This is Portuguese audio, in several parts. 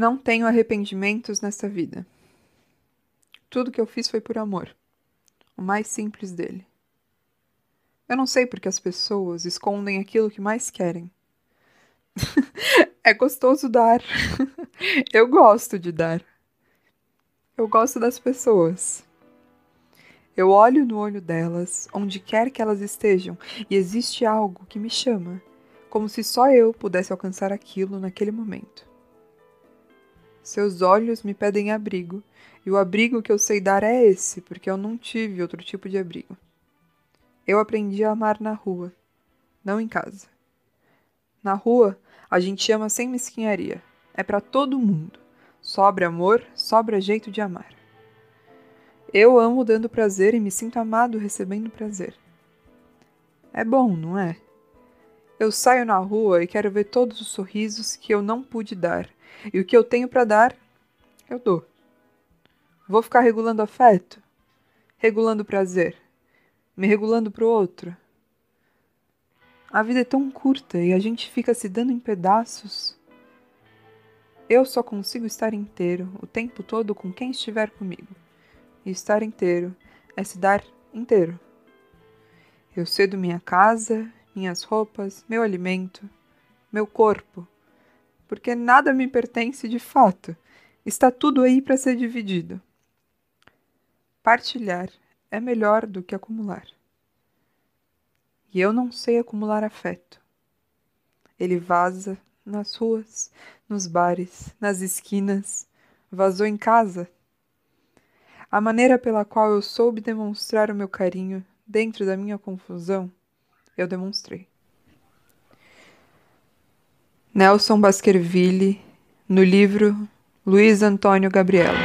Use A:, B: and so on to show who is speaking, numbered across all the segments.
A: Não tenho arrependimentos nesta vida. Tudo que eu fiz foi por amor. O mais simples dele. Eu não sei porque as pessoas escondem aquilo que mais querem. é gostoso dar. eu gosto de dar. Eu gosto das pessoas. Eu olho no olho delas, onde quer que elas estejam, e existe algo que me chama, como se só eu pudesse alcançar aquilo naquele momento. Seus olhos me pedem abrigo, e o abrigo que eu sei dar é esse, porque eu não tive outro tipo de abrigo. Eu aprendi a amar na rua, não em casa. Na rua, a gente ama sem mesquinharia. É para todo mundo. Sobra amor, sobra jeito de amar. Eu amo dando prazer e me sinto amado recebendo prazer. É bom, não é? Eu saio na rua e quero ver todos os sorrisos que eu não pude dar, e o que eu tenho para dar, eu dou. Vou ficar regulando afeto, regulando prazer, me regulando pro outro. A vida é tão curta e a gente fica se dando em pedaços. Eu só consigo estar inteiro o tempo todo com quem estiver comigo e estar inteiro é se dar inteiro. Eu cedo minha casa, minhas roupas, meu alimento, meu corpo, porque nada me pertence de fato. Está tudo aí para ser dividido. Partilhar é melhor do que acumular. E eu não sei acumular afeto. Ele vaza nas ruas, nos bares, nas esquinas, vazou em casa a maneira pela qual eu soube demonstrar o meu carinho dentro da minha confusão, eu demonstrei. Nelson Baskerville, no livro Luiz Antônio Gabriela.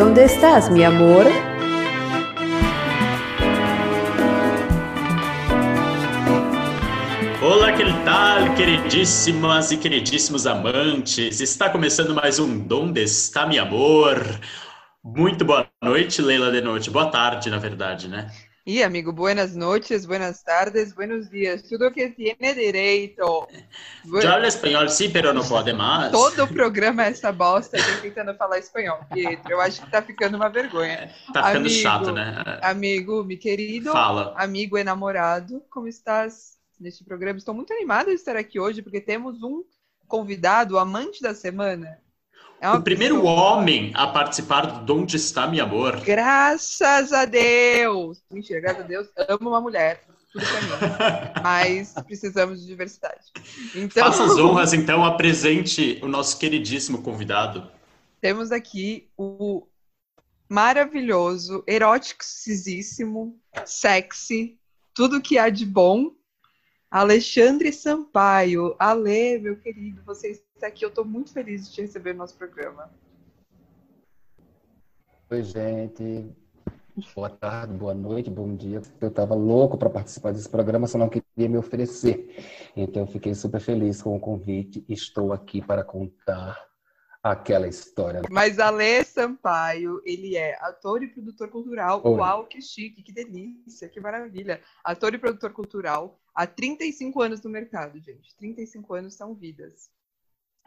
B: Onde estás, meu amor?
C: Queridíssimas e queridíssimos amantes? Está começando mais um Donde está meu amor? Muito boa noite, Leila de Noite. Boa tarde, na verdade, né?
A: E amigo, buenas noches, buenas tardes, buenos dias, tudo que tiene direito.
C: Já habla espanhol, sim, pero não pode mais.
A: Todo o programa é essa bosta, tentando falar espanhol, Pietro. Eu acho que tá ficando uma vergonha.
C: Tá ficando amigo, chato, né?
A: Amigo, meu querido.
C: Fala.
A: Amigo e namorado, como estás? Neste programa. Estou muito animada de estar aqui hoje, porque temos um convidado, o amante da semana.
C: É o primeiro pessoa... homem a participar do Onde Está Meu Amor.
A: Graças a Deus! Mentira, graças a Deus, amo uma mulher. Tudo pra mim. Mas precisamos de diversidade.
C: Então... Faça as honras, então, apresente o nosso queridíssimo convidado.
A: Temos aqui o maravilhoso, erótico-sisíssimo, sexy, tudo que há de bom Alexandre Sampaio. Ale, meu querido, você está aqui. Eu estou muito feliz de te receber no nosso programa.
D: Oi, gente. Boa tarde, boa noite, bom dia. Eu estava louco para participar desse programa, só não queria me oferecer. Então, eu fiquei super feliz com o convite. Estou aqui para contar aquela história.
A: Mas Alê Sampaio, ele é ator e produtor cultural. Oi. Uau, que chique, que delícia, que maravilha. Ator e produtor cultural há 35 anos no mercado, gente. 35 anos são vidas.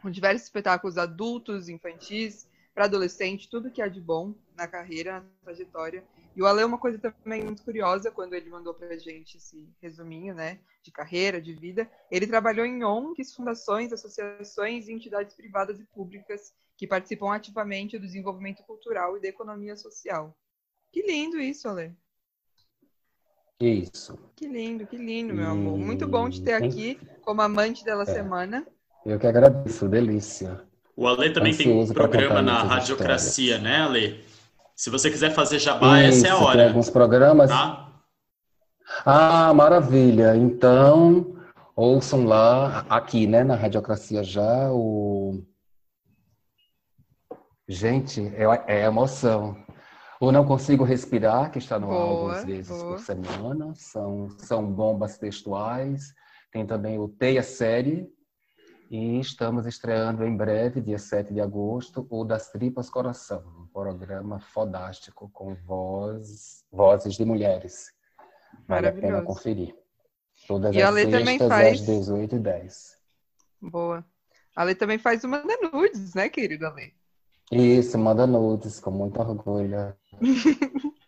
A: Com diversos espetáculos adultos, infantis, para adolescente, tudo que há de bom na carreira, na trajetória. E o Ale é uma coisa também muito curiosa, quando ele mandou para a gente esse resuminho, né, de carreira, de vida. Ele trabalhou em ONGs, fundações, associações e entidades privadas e públicas que participam ativamente do desenvolvimento cultural e da economia social. Que lindo isso, Ale.
D: Isso.
A: Que lindo, que lindo, meu amor. Muito bom te ter aqui como amante dela é. semana.
D: Eu que agradeço, delícia.
C: O Ale também Ansioso tem um programa na Radiocracia, histórias. né, Ale? Se você quiser fazer jabá, Isso, essa é a hora.
D: Tem alguns programas. Tá? Ah, maravilha. Então, ouçam lá, aqui, né, na Radiocracia já, o. Gente, é, é emoção. O Não Consigo Respirar, que está no ar algumas vezes boa. por semana. São, são bombas textuais. Tem também o Teia Série, E estamos estreando em breve, dia 7 de agosto, o Das Tripas Coração, um programa fodástico com voz, vozes de mulheres. Vale a pena conferir. Todas e as sextas faz... às 18h10.
A: Boa. A Lê também faz o Manda Nudes, né, querida Lê?
D: Isso, Manda Nudes, com muito orgulho.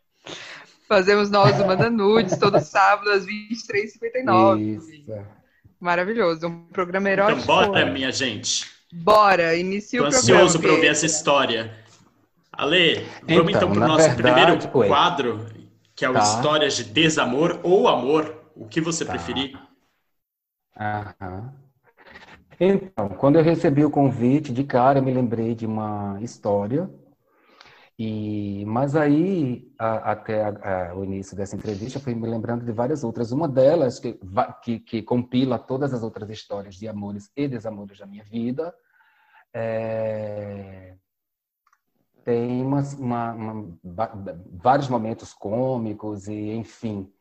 A: Fazemos nós o Manda Nudes todo sábado às 23h59. Isso. Maravilhoso. Um programa erótico.
C: Então, bora, minha gente.
A: Bora, inicia Tô o programa.
C: ansioso para ouvir essa história. Ale, vamos então, então para o nosso verdade, primeiro quadro, que é o tá. Histórias de Desamor ou Amor, o que você tá. preferir.
D: Aham. Então, quando eu recebi o convite, de cara eu me lembrei de uma história e, mas aí, a, até a, a, o início dessa entrevista, fui me lembrando de várias outras. Uma delas, que, que, que, compila todas as outras histórias de amores e desamores da minha vida, é, tem uma, uma, vários momentos cômicos e, enfim,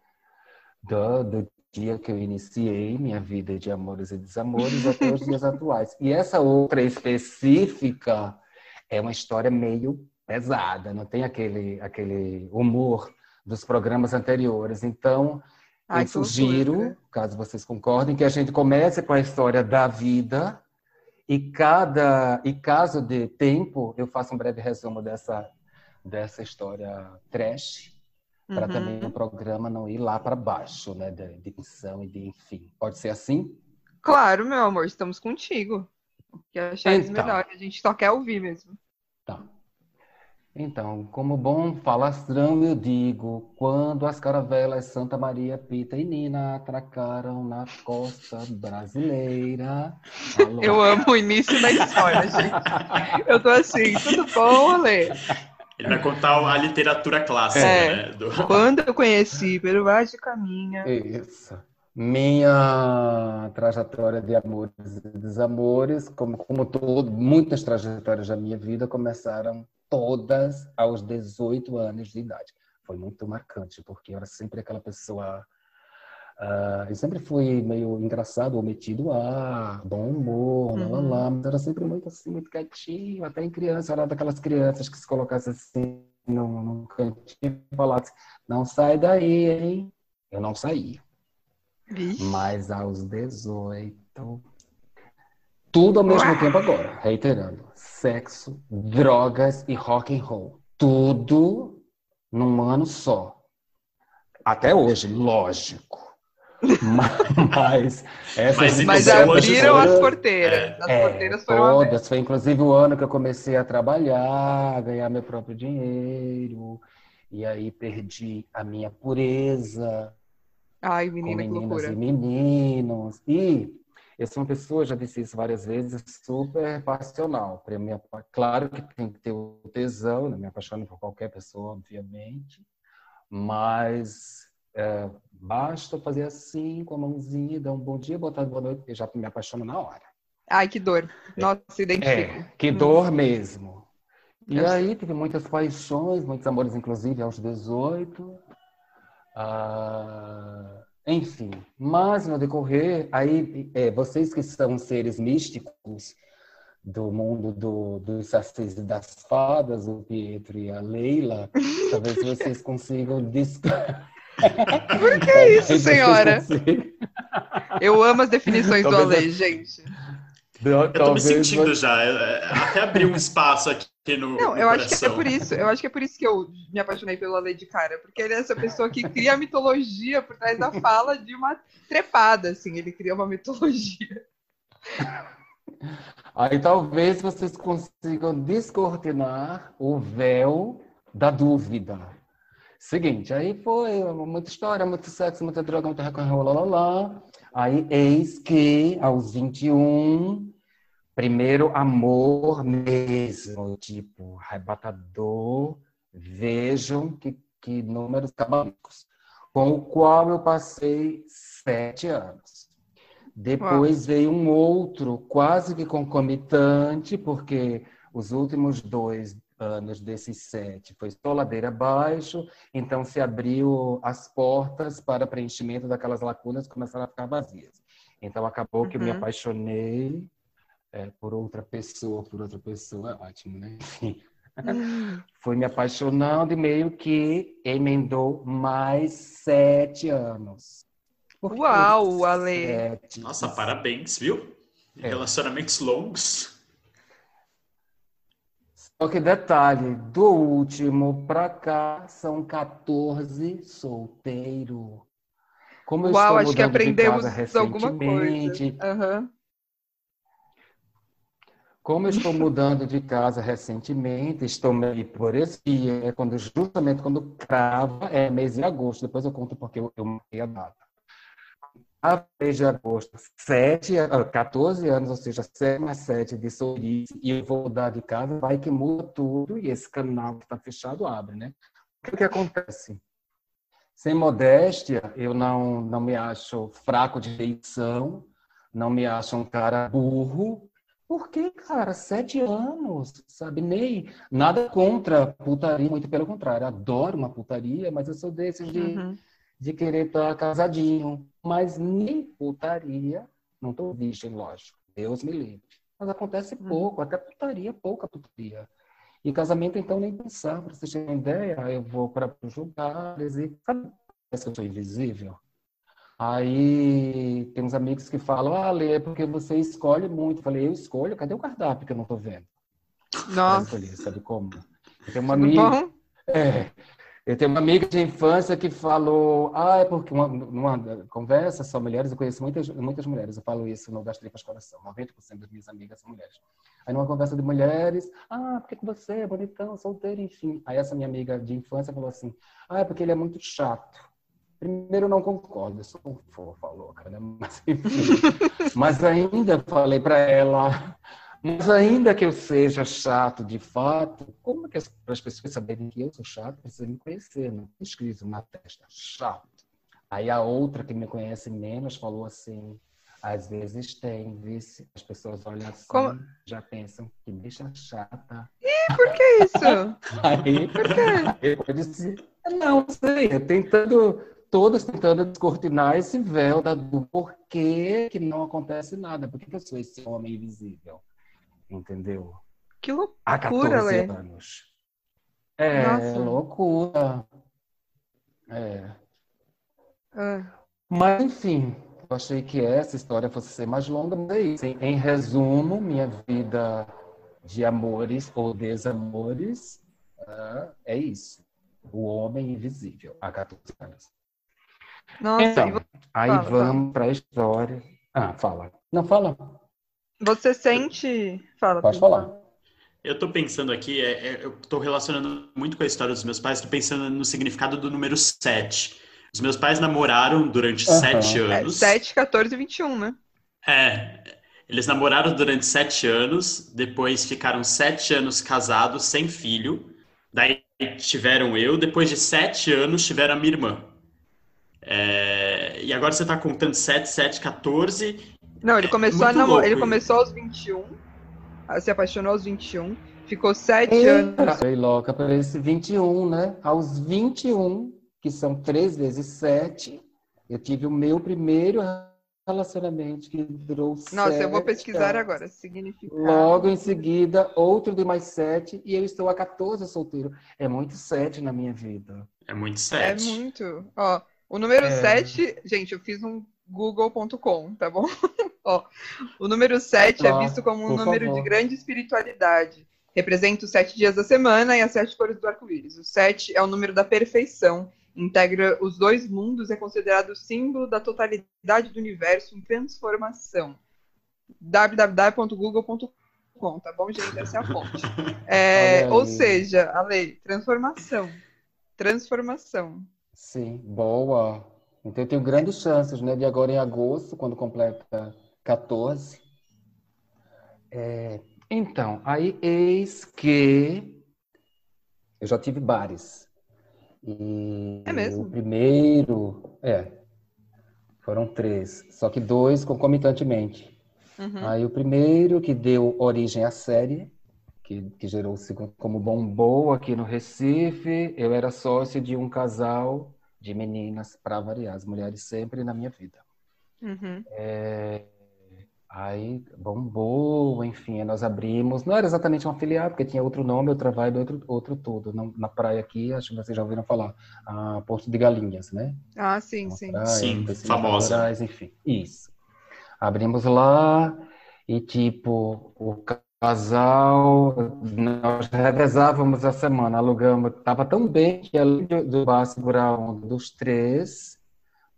D: do, do dia que eu iniciei minha vida de amores e desamores até os dias atuais. E essa outra específica é uma história meio pesada, não tem aquele, aquele humor dos programas anteriores. Então, Ai, eu sugiro, né? caso vocês concordem, que a gente comece com a história da vida e cada e caso de tempo, eu faço um breve resumo dessa dessa história trash, uhum. para também o programa não ir lá para baixo, né, de dicção e de enfim. Pode ser assim?
A: Claro, meu amor, estamos contigo. O que achares então, melhor, a gente só quer ouvir mesmo.
D: Tá. Então, como bom falastrão, eu digo, quando as caravelas Santa Maria, Pita e Nina atracaram na costa brasileira.
A: Alô. Eu amo o início da história, gente. Eu tô assim, tudo bom, Ale?
C: Ele vai contar a literatura clássica, é, né?
A: Do... Quando eu conheci pelo de Caminha.
D: Isso. Minha trajetória de amores e desamores, como, como todo, muitas trajetórias da minha vida começaram todas aos 18 anos de idade. Foi muito marcante, porque eu era sempre aquela pessoa. Uh, eu sempre fui meio engraçado ou metido a bom humor. Lá, mas era sempre muito assim, muito quietinho, até em criança, era daquelas crianças que se colocasse assim num, num cantinho e falasse, não sai daí, hein? Eu não saía. Vixe. Mas aos 18, tudo ao mesmo tempo agora, reiterando sexo, drogas e rock and roll. Tudo num ano só. Até hoje, lógico. Mas
A: essas Mas abriram foram, as porteiras. As é, porteiras foram
D: todas. Abertas. Foi inclusive o ano que eu comecei a trabalhar, ganhar meu próprio dinheiro. E aí perdi a minha pureza.
A: Ai, menina, com meninas
D: e meninos. E eu sou uma pessoa, já disse isso várias vezes, super passional. Minha, claro que tem que ter o tesão, não me apaixono por qualquer pessoa, obviamente, mas é, basta fazer assim, com a mãozinha, dar um bom dia, botar boa noite, eu já me apaixono na hora.
A: Ai, que dor. Nossa, identifico.
D: É, que dor hum. mesmo. E eu aí tive muitas paixões, muitos amores, inclusive aos 18. Ah, enfim, mas no decorrer, aí é, vocês que são seres místicos do mundo do, dos sacis e das fadas, o Pietro e a Leila, talvez vocês consigam
A: Por que isso, senhora? Eu amo as definições talvez do Ale, gente.
C: Eu tô me sentindo já. É, é, até abrir um espaço aqui no.
A: Não,
C: no
A: eu coração. acho que é por isso. Eu acho que é por isso que eu me apaixonei pelo Ale de cara, porque ele é essa pessoa que cria a mitologia por trás da fala de uma trepada, assim. Ele cria uma mitologia.
D: Aí talvez vocês consigam descortinar o véu da dúvida. Seguinte, aí foi muita história, muito sexo, muita droga, muita rock lá, lá, lá. Aí eis que aos 21 primeiro amor mesmo, tipo, arrebatador, vejam que, que números cabalísticos, com o qual eu passei sete anos. Depois Uau. veio um outro, quase que concomitante, porque os últimos dois anos desses sete foi só ladeira abaixo, então se abriu as portas para preenchimento daquelas lacunas que começaram a ficar vazias. Então acabou uhum. que eu me uhum. apaixonei é, por outra pessoa, por outra pessoa, é ótimo, né? Enfim. Fui me apaixonando e meio que emendou mais sete anos.
A: Uau, Ale! Sete,
C: Nossa, parabéns, viu? É. Relacionamentos longos.
D: Só que detalhe, do último pra cá são 14 solteiro.
A: Como eu Uau, acho que aprendemos alguma coisa. Uhum.
D: Como eu estou mudando de casa recentemente, estou meio por esse dia, é quando justamente quando crava é mês de agosto. Depois eu conto porque eu, eu marquei a data. A mês de agosto, 7, 14 anos, ou seja, 7 mais 7 de sorriso, e eu vou mudar de casa, vai que muda tudo e esse canal que está fechado abre, né? O que, que acontece? Sem modéstia, eu não, não me acho fraco de feição, não me acho um cara burro, porque, cara, sete anos, sabe? Nem nada contra putaria, muito pelo contrário. Adoro uma putaria, mas eu sou desses de, uhum. De querer estar casadinho. Mas nem putaria, não estou virgem, lógico. Deus me livre. Mas acontece uhum. pouco, até putaria, pouca putaria. E casamento, então, nem pensar. Para vocês terem uma ideia, eu vou para os lugares e. Sabe, eu sou invisível? Aí tem uns amigos que falam, ah, Lê, é porque você escolhe muito. Eu falei, eu escolho? Cadê o cardápio que eu não tô vendo?
A: Nossa.
D: Eu sabe como? Tenho uma amiga... É, eu tenho uma amiga de infância que falou, ah, é porque uma, numa conversa só mulheres, eu conheço muitas, muitas mulheres, eu falo isso no Das Tripas Coração, 90% das minhas amigas são mulheres. Aí numa conversa de mulheres, ah, por que você é bonitão, solteiro, enfim. Aí essa minha amiga de infância falou assim, ah, é porque ele é muito chato. Primeiro, não concordo, eu sou um fofa louca, né? Mas, enfim. mas ainda falei para ela, mas ainda que eu seja chato de fato, como que as, pessoas saberem que eu sou chato, precisam me conhecer, não tem escrito na testa, chato. Aí a outra que me conhece menos falou assim, às vezes tem, vice. As pessoas olham assim, Como? já pensam que bicha chata.
A: Ih, por que isso?
D: aí, por quê? Eu disse, não sei, tentando todas tentando descortinar esse véu da, do porquê que não acontece nada. Por que eu sou esse homem invisível? Entendeu?
A: Que loucura, Há 14 Lê.
D: anos. É, Nossa. loucura. É. é. Mas, enfim, eu achei que essa história fosse ser mais longa, mas é isso. Em, em resumo, minha vida de amores ou desamores uh, é isso. O homem invisível, há 14 anos.
A: Nossa,
D: então, aí fala, vamos para a história. Ah, fala. Não, fala.
A: Você sente. Fala.
D: Pode falar.
C: Eu estou pensando aqui, é, é, eu estou relacionando muito com a história dos meus pais, estou pensando no significado do número 7. Os meus pais namoraram durante uhum. 7 anos.
A: É, 7, 14 e 21, né?
C: É. Eles namoraram durante 7 anos, depois ficaram 7 anos casados, sem filho. Daí tiveram eu, depois de 7 anos tiveram a minha irmã. É, e agora você está contando 7, 7, 14.
A: Não, ele é começou, é a namor... ele começou aos 21, se apaixonou aos 21, ficou 7 Eita, anos.
D: Foi louca para esse 21, né? Aos 21, que são 3 vezes 7, eu tive o meu primeiro relacionamento que durou
A: Nossa, eu vou pesquisar anos. agora. Significa.
D: Logo em seguida, outro de mais 7, e eu estou a 14 solteiro. É muito 7 na minha vida.
C: É muito 7.
A: É muito. Ó, o número é... 7, gente, eu fiz um google.com, tá bom? Ó, o número 7 é visto como um número favor. de grande espiritualidade. Representa os sete dias da semana e as sete cores do arco-íris. O 7 é o número da perfeição, integra os dois mundos e é considerado o símbolo da totalidade do universo em transformação. www.google.com, tá bom, gente? Essa é a fonte. É, ou seja, a lei, transformação. Transformação.
D: Sim, boa. Então eu tenho grandes chances, né? De agora em agosto, quando completa 14. É, então, aí eis que eu já tive bares.
A: E é mesmo?
D: O primeiro, é, foram três, só que dois concomitantemente. Uhum. Aí o primeiro que deu origem à série, que, que gerou o segundo como bombou aqui no Recife, eu era sócio de um casal de meninas, para variar, as mulheres sempre na minha vida.
A: Uhum.
D: É... Aí bombou, enfim, nós abrimos. Não era exatamente uma filial, porque tinha outro nome, outra vibe, outro, outro tudo. Na, na praia aqui, acho que vocês já ouviram falar, a Porto de Galinhas, né?
A: Ah, sim, sim.
C: Praia, sim, famosa.
D: Naturais, enfim, isso. Abrimos lá e, tipo, o casal, nós revezávamos a semana, alugamos, estava tão bem que além do bar segurar um dos três,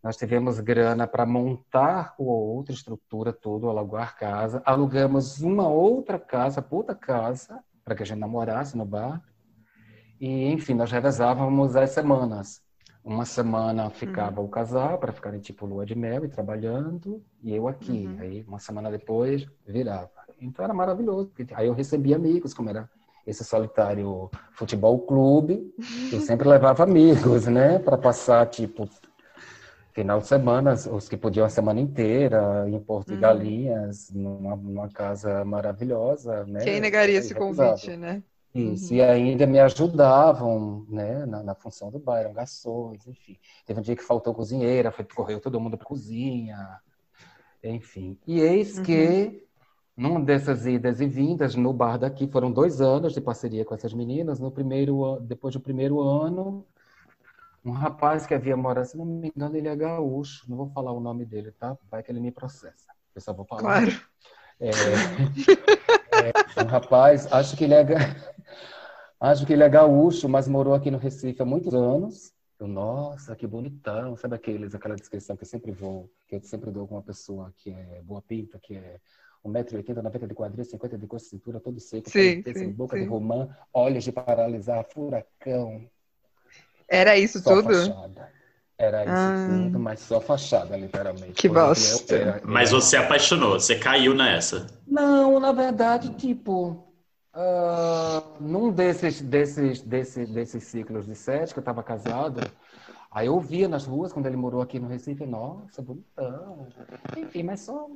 D: nós tivemos grana para montar outra estrutura toda, alugar casa. Alugamos uma outra casa, puta casa, para que a gente namorasse no bar. E, enfim, nós revezávamos as semanas. Uma semana ficava uhum. o casal, para ficarem tipo lua de mel e trabalhando, e eu aqui. Uhum. Aí, uma semana depois, virava. Então, era maravilhoso. Aí eu recebia amigos, como era esse solitário futebol clube, eu sempre levava amigos, né, para passar tipo final de semana, os que podiam a semana inteira, em Porto uhum. Galinhas, numa, numa, casa maravilhosa, né?
A: Quem negaria esse convite, né?
D: Isso, uhum. e ainda me ajudavam, né, na, na, função do bar, eram garçons, enfim. Teve um dia que faltou cozinheira, foi correu todo mundo para cozinha, enfim. E eis uhum. que, numa dessas idas e vindas no bar daqui, foram dois anos de parceria com essas meninas, no primeiro, depois do primeiro ano, um rapaz que havia morado, se não me engano, ele é gaúcho, não vou falar o nome dele, tá? Vai que ele me processa. Eu só vou falar.
A: Claro.
D: É, é, um rapaz, acho que ele é acho que ele é gaúcho, mas morou aqui no Recife há muitos anos. Eu, nossa, que bonitão, sabe aqueles, aquela descrição que eu sempre vou, que eu sempre dou com uma pessoa que é boa pinta, que é 1,80m, 90 de quadril, 50 de coxa, cintura, todo seco,
A: sim, sim,
D: boca
A: sim.
D: de romã, olhos de paralisar, furacão,
A: era isso
D: só
A: tudo?
D: Fachada. Era isso ah. tudo, mas só fachada, literalmente.
A: Que bosta.
C: Era, era... Mas você apaixonou, você caiu nessa.
D: Não, na verdade, tipo, uh, num desses, desses, desses, desses ciclos de sete que eu estava casado, aí eu via nas ruas, quando ele morou aqui no Recife, nossa, bonitão. Enfim, mas só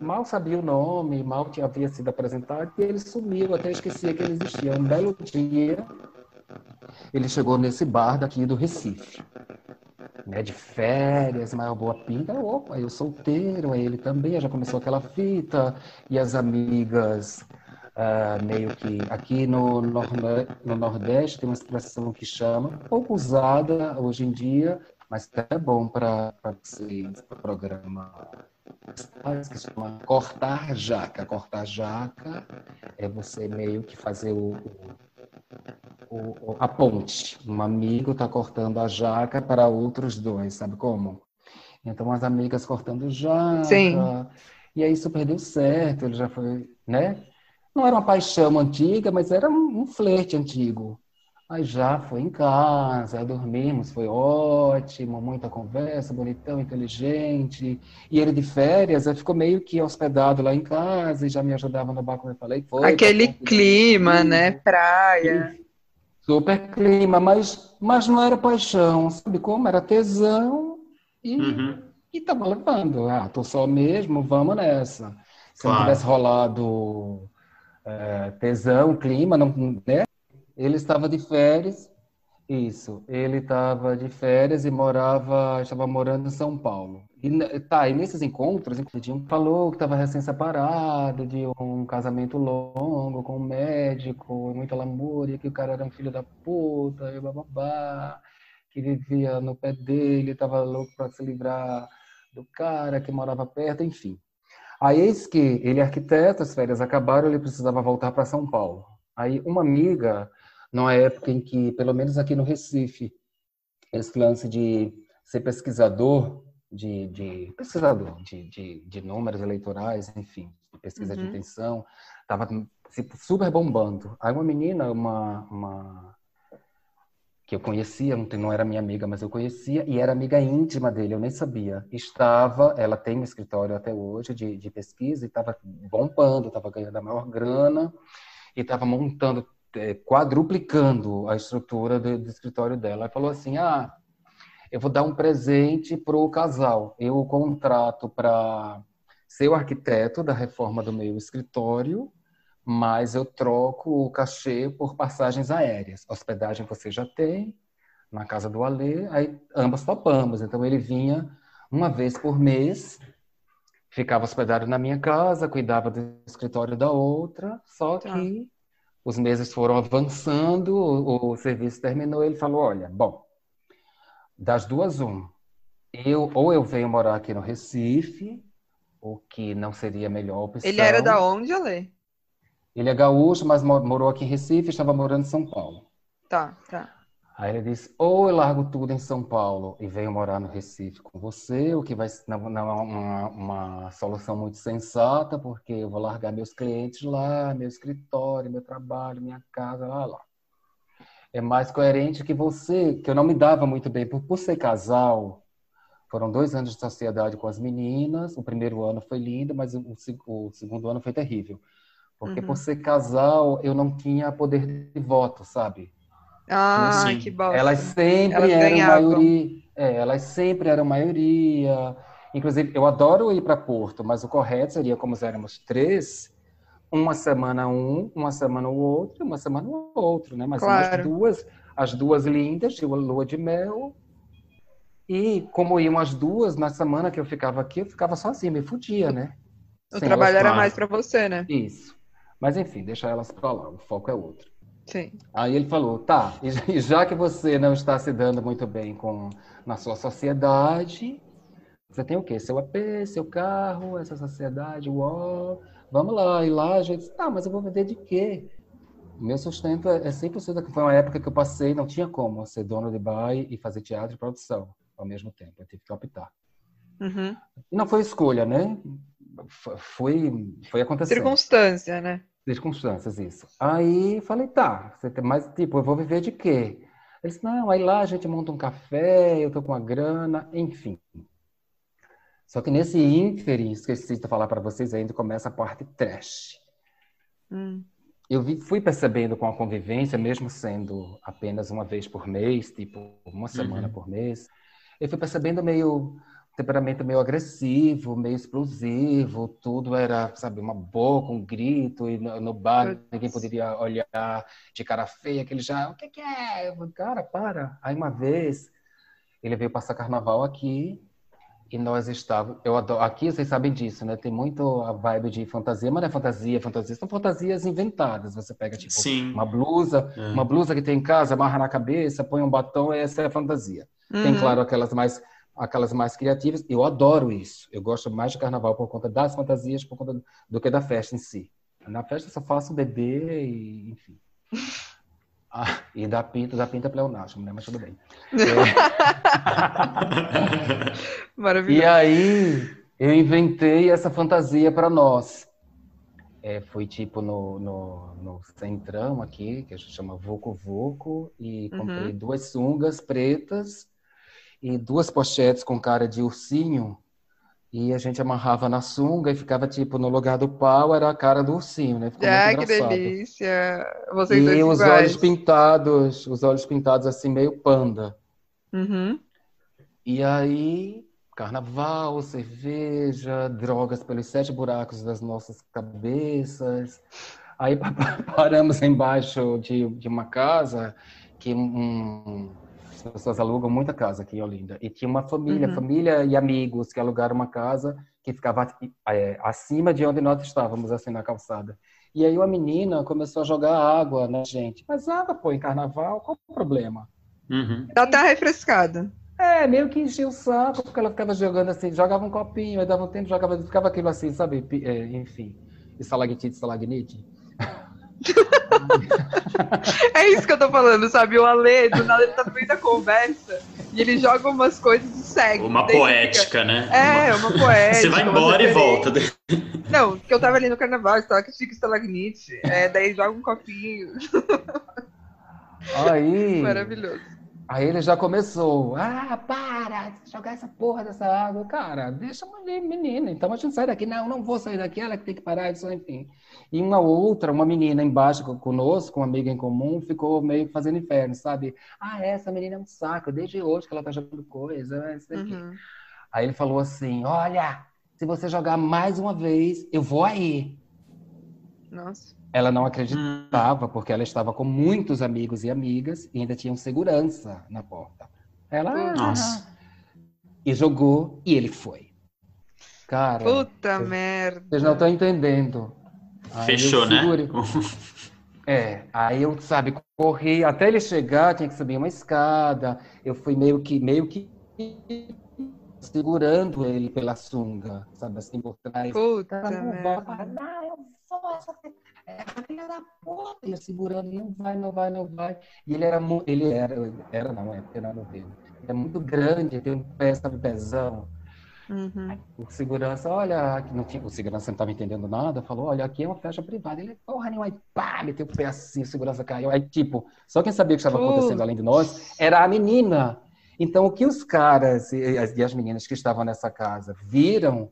D: mal sabia o nome, mal tinha, havia sido apresentado, e ele sumiu, até esquecia que ele existia. Um belo dia, ele chegou nesse bar daqui do Recife. Né, de férias, maior boa pinta, opa, eu solteiro, aí ele também, já começou aquela fita, e as amigas, uh, meio que, aqui no, no Nordeste tem uma expressão que chama, pouco usada hoje em dia, mas é bom para o programa que se chama cortar jaca. Cortar jaca é você meio que fazer o, o o, a ponte. Um amigo está cortando a jaca para outros dois, sabe como? Então, as amigas cortando jaca.
A: Sim.
D: E aí isso perdeu certo, ele já foi, né? Não era uma paixão antiga, mas era um, um flerte antigo. Aí já foi em casa, dormimos, foi ótimo, muita conversa, bonitão, inteligente. E ele de férias, aí ficou meio que hospedado lá em casa e já me ajudava no bar, como eu falei. Foi,
A: Aquele clima, né? Praia.
D: Super clima, mas, mas não era paixão, sabe como? Era tesão e, uhum. e tava levando. Ah, tô só mesmo, vamos nessa. Se claro. não tivesse rolado é, tesão, clima, não, né? Ele estava de férias, isso. Ele estava de férias e morava, estava morando em São Paulo. E tá, e nesses encontros, inclusive, falou que estava recém-separado, de um casamento longo com um médico, muita lamúria, que o cara era um filho da puta, e bababá, que vivia no pé dele, estava louco para se livrar do cara que morava perto, enfim. Aí eis que ele é arquiteto, as férias acabaram, ele precisava voltar para São Paulo. Aí uma amiga numa época em que, pelo menos aqui no Recife, esse lance de ser pesquisador, de, de pesquisador de, de, de, números eleitorais, enfim, de pesquisa uhum. de intenção, estava super bombando. Aí uma menina, uma, uma que eu conhecia, não era minha amiga, mas eu conhecia, e era amiga íntima dele, eu nem sabia. Estava, ela tem um escritório até hoje de, de pesquisa, e estava bombando, estava ganhando a maior grana, e estava montando é, quadruplicando a estrutura do, do, escritório dela. Ela falou assim: ah, eu vou dar um presente para o casal. Eu contrato para ser o arquiteto da reforma do meu escritório, mas eu troco o cachê por passagens aéreas. Hospedagem você já tem, na casa do Alê, aí ambas topamos. Então ele vinha uma vez por mês ficava hospedado na minha casa, cuidava do escritório da outra, só
A: Tá.
D: que os meses foram avançando, o, o serviço terminou, ele falou, olha, bom, das duas, um, eu, ou eu venho morar aqui no Recife, o que não seria a melhor opção.
A: Ele era da onde, Ale?
D: Ele é gaúcho, mas mo- morou aqui em Recife, estava morando em São Paulo.
A: Tá, tá.
D: Aí ele disse: ou eu largo tudo em São Paulo e venho morar no Recife com você, o que vai não, não é uma, uma solução muito sensata, porque eu vou largar meus clientes lá, meu escritório, meu trabalho, minha casa, lá, lá. É mais coerente que você, que eu não me dava muito bem, por, por ser casal. Foram dois anos de sociedade com as meninas. O primeiro ano foi lindo, mas o, o segundo ano foi terrível. Porque
A: Uhum.
D: por ser casal, eu não tinha poder de voto, sabe?
A: Ah,
C: Sim.
A: que bosta.
D: Elas sempre
A: Elas
D: eram
A: ganhavam.
D: maioria. É, elas sempre eram maioria. Inclusive, eu adoro ir para Porto, mas o correto seria, como éramos três, uma semana um, uma semana o outro, uma semana o outro, né? Mas
A: Claro.
D: as duas, as duas lindas, de lua de mel. E como iam as duas, na semana que eu ficava aqui, eu ficava sozinha, me fudia, né?
A: O
D: Sem
A: trabalho era mais pra você, né?
D: Isso. Mas enfim, deixa elas para lá, o foco é outro.
A: Sim.
D: Aí ele falou, tá, e já- que você não está se dando muito bem com na sua sociedade, você tem o quê? Seu AP, seu carro, essa sociedade, uó, vamos lá. E lá a gente, tá, mas eu vou vender de quê? O meu sustento é é 100%, que foi uma época que eu passei, não tinha como ser dono de bar e fazer teatro e produção ao mesmo tempo, eu tive que optar.
A: Uhum.
D: Não foi escolha, né? Foi, foi acontecendo.
A: Circunstância, né?
D: Circunstâncias, isso. Aí falei, tá, mais, tipo, eu vou viver de quê? Ele disse, não, aí lá a gente monta um café, eu tô com a grana, enfim. Só que nesse ínterim, esqueci de falar para vocês, ainda começa a parte trash.
A: Hum.
D: Eu vi- fui percebendo com a convivência, mesmo sendo apenas uma vez por mês, tipo, uma semana
C: Uhum.
D: por mês, eu fui percebendo meio temperamento meio agressivo, meio explosivo, tudo era, sabe, uma boca, um grito, e no, no bar ninguém poderia olhar de cara feia, aquele já, o que que é? Eu falei, Cara, para. Aí uma vez, ele veio passar carnaval aqui, e nós estávamos, eu adoro, aqui vocês sabem disso, né? Tem muito a vibe de fantasia, mas não é fantasia, fantasia, são fantasias inventadas. Você pega, tipo,
C: Sim.
D: uma blusa,
C: É.
D: uma blusa que tem em casa, amarra na cabeça, põe um batom, essa é a fantasia. Tem,
A: Uhum.
D: claro, aquelas mais, aquelas mais criativas. Eu adoro isso. Eu gosto mais de carnaval por conta das fantasias por conta do que da festa em si. Na festa eu só faço beber e, enfim. Ah, e da pinta, da pinta pleonasmo, né? Mas tudo bem. E
A: Maravilhoso.
D: aí eu inventei essa fantasia para nós. É, foi tipo no, no, no centrão aqui, que a gente chama Voco Voco, e
A: Uhum.
D: comprei duas sungas pretas e duas pochetes com cara de ursinho. E a gente amarrava na sunga e ficava tipo no lugar do pau, era a cara do ursinho, né? Ficou muito
A: que delícia. Vocês
D: E os
A: iguais.
D: olhos pintados, os olhos pintados assim, meio panda.
A: Uhum.
D: E aí, carnaval, cerveja, drogas pelos sete buracos das nossas cabeças. Aí pa- pa- paramos embaixo de, de uma casa que um, pessoas alugam muita casa aqui em Olinda. E tinha uma família,
A: Uhum.
D: família e amigos que alugaram uma casa que ficava é, acima de onde nós estávamos, assim, na calçada. E aí uma menina começou a jogar água na gente. Mas água, pô, em carnaval, qual o problema?
C: Uhum.
A: Tá até refrescada.
D: É, meio que enchia o saco, porque ela ficava jogando assim, jogava um copinho, aí dava um tempo, jogava, ficava aquilo assim, sabe? É, enfim, estalactite, estalagmite.
A: É isso que eu tô falando, sabe? O Ale, do nada, ele tá no meio da conversa e ele joga umas coisas e segue.
C: Uma poética, né?
A: fica- É, uma poética.
C: Você vai
A: uma
C: embora e volta.
A: Não, que eu tava ali no carnaval, estava que fica estalagnite. É, daí joga um copinho.
D: Aí,
A: Maravilhoso.
D: Aí ele já começou, ah, para, jogar essa porra dessa água. Cara, deixa uma menina, então a gente sai daqui. Não, não vou sair daqui, ela que tem que parar, isso, enfim. E uma outra, uma menina embaixo co- conosco, uma amiga em comum, ficou meio fazendo inferno, sabe? Ah, essa menina é um saco, desde hoje que ela tá jogando coisa.
A: Uhum.
D: Aí ele falou assim: Olha, se você jogar mais uma vez, eu vou aí.
A: Nossa.
D: Ela não
C: Hum.
D: acreditava, porque ela estava com muitos amigos e amigas e ainda tinha um segurança na porta. Ela. "Ah."
C: Nossa.
D: E jogou e ele foi. Cara.
A: Puta merda.
D: Vocês não estão entendendo.
C: Aí Fechou, né?
D: É, aí eu, sabe, corri até ele chegar, tinha que subir uma escada. Eu fui meio que, meio que segurando ele pela sunga, sabe, assim por trás.
A: Puta merda.
D: Não, vou, é a filha da puta. Ele segurando, não vai, não vai, não vai. E ele era, ele era, era não, é, era no dele. Ele é muito grande, tem um pé, sabe, pezão.
A: Uhum.
D: O segurança, olha, não tinha, o segurança não estava entendendo nada, falou, olha, aqui é uma festa privada. Ele, porra nenhuma, aí pá, meteu o pé assim, o segurança caiu. Aí, tipo, só quem sabia o que estava acontecendo além de nós era a menina. Então, o que os caras as, e as meninas que estavam nessa casa viram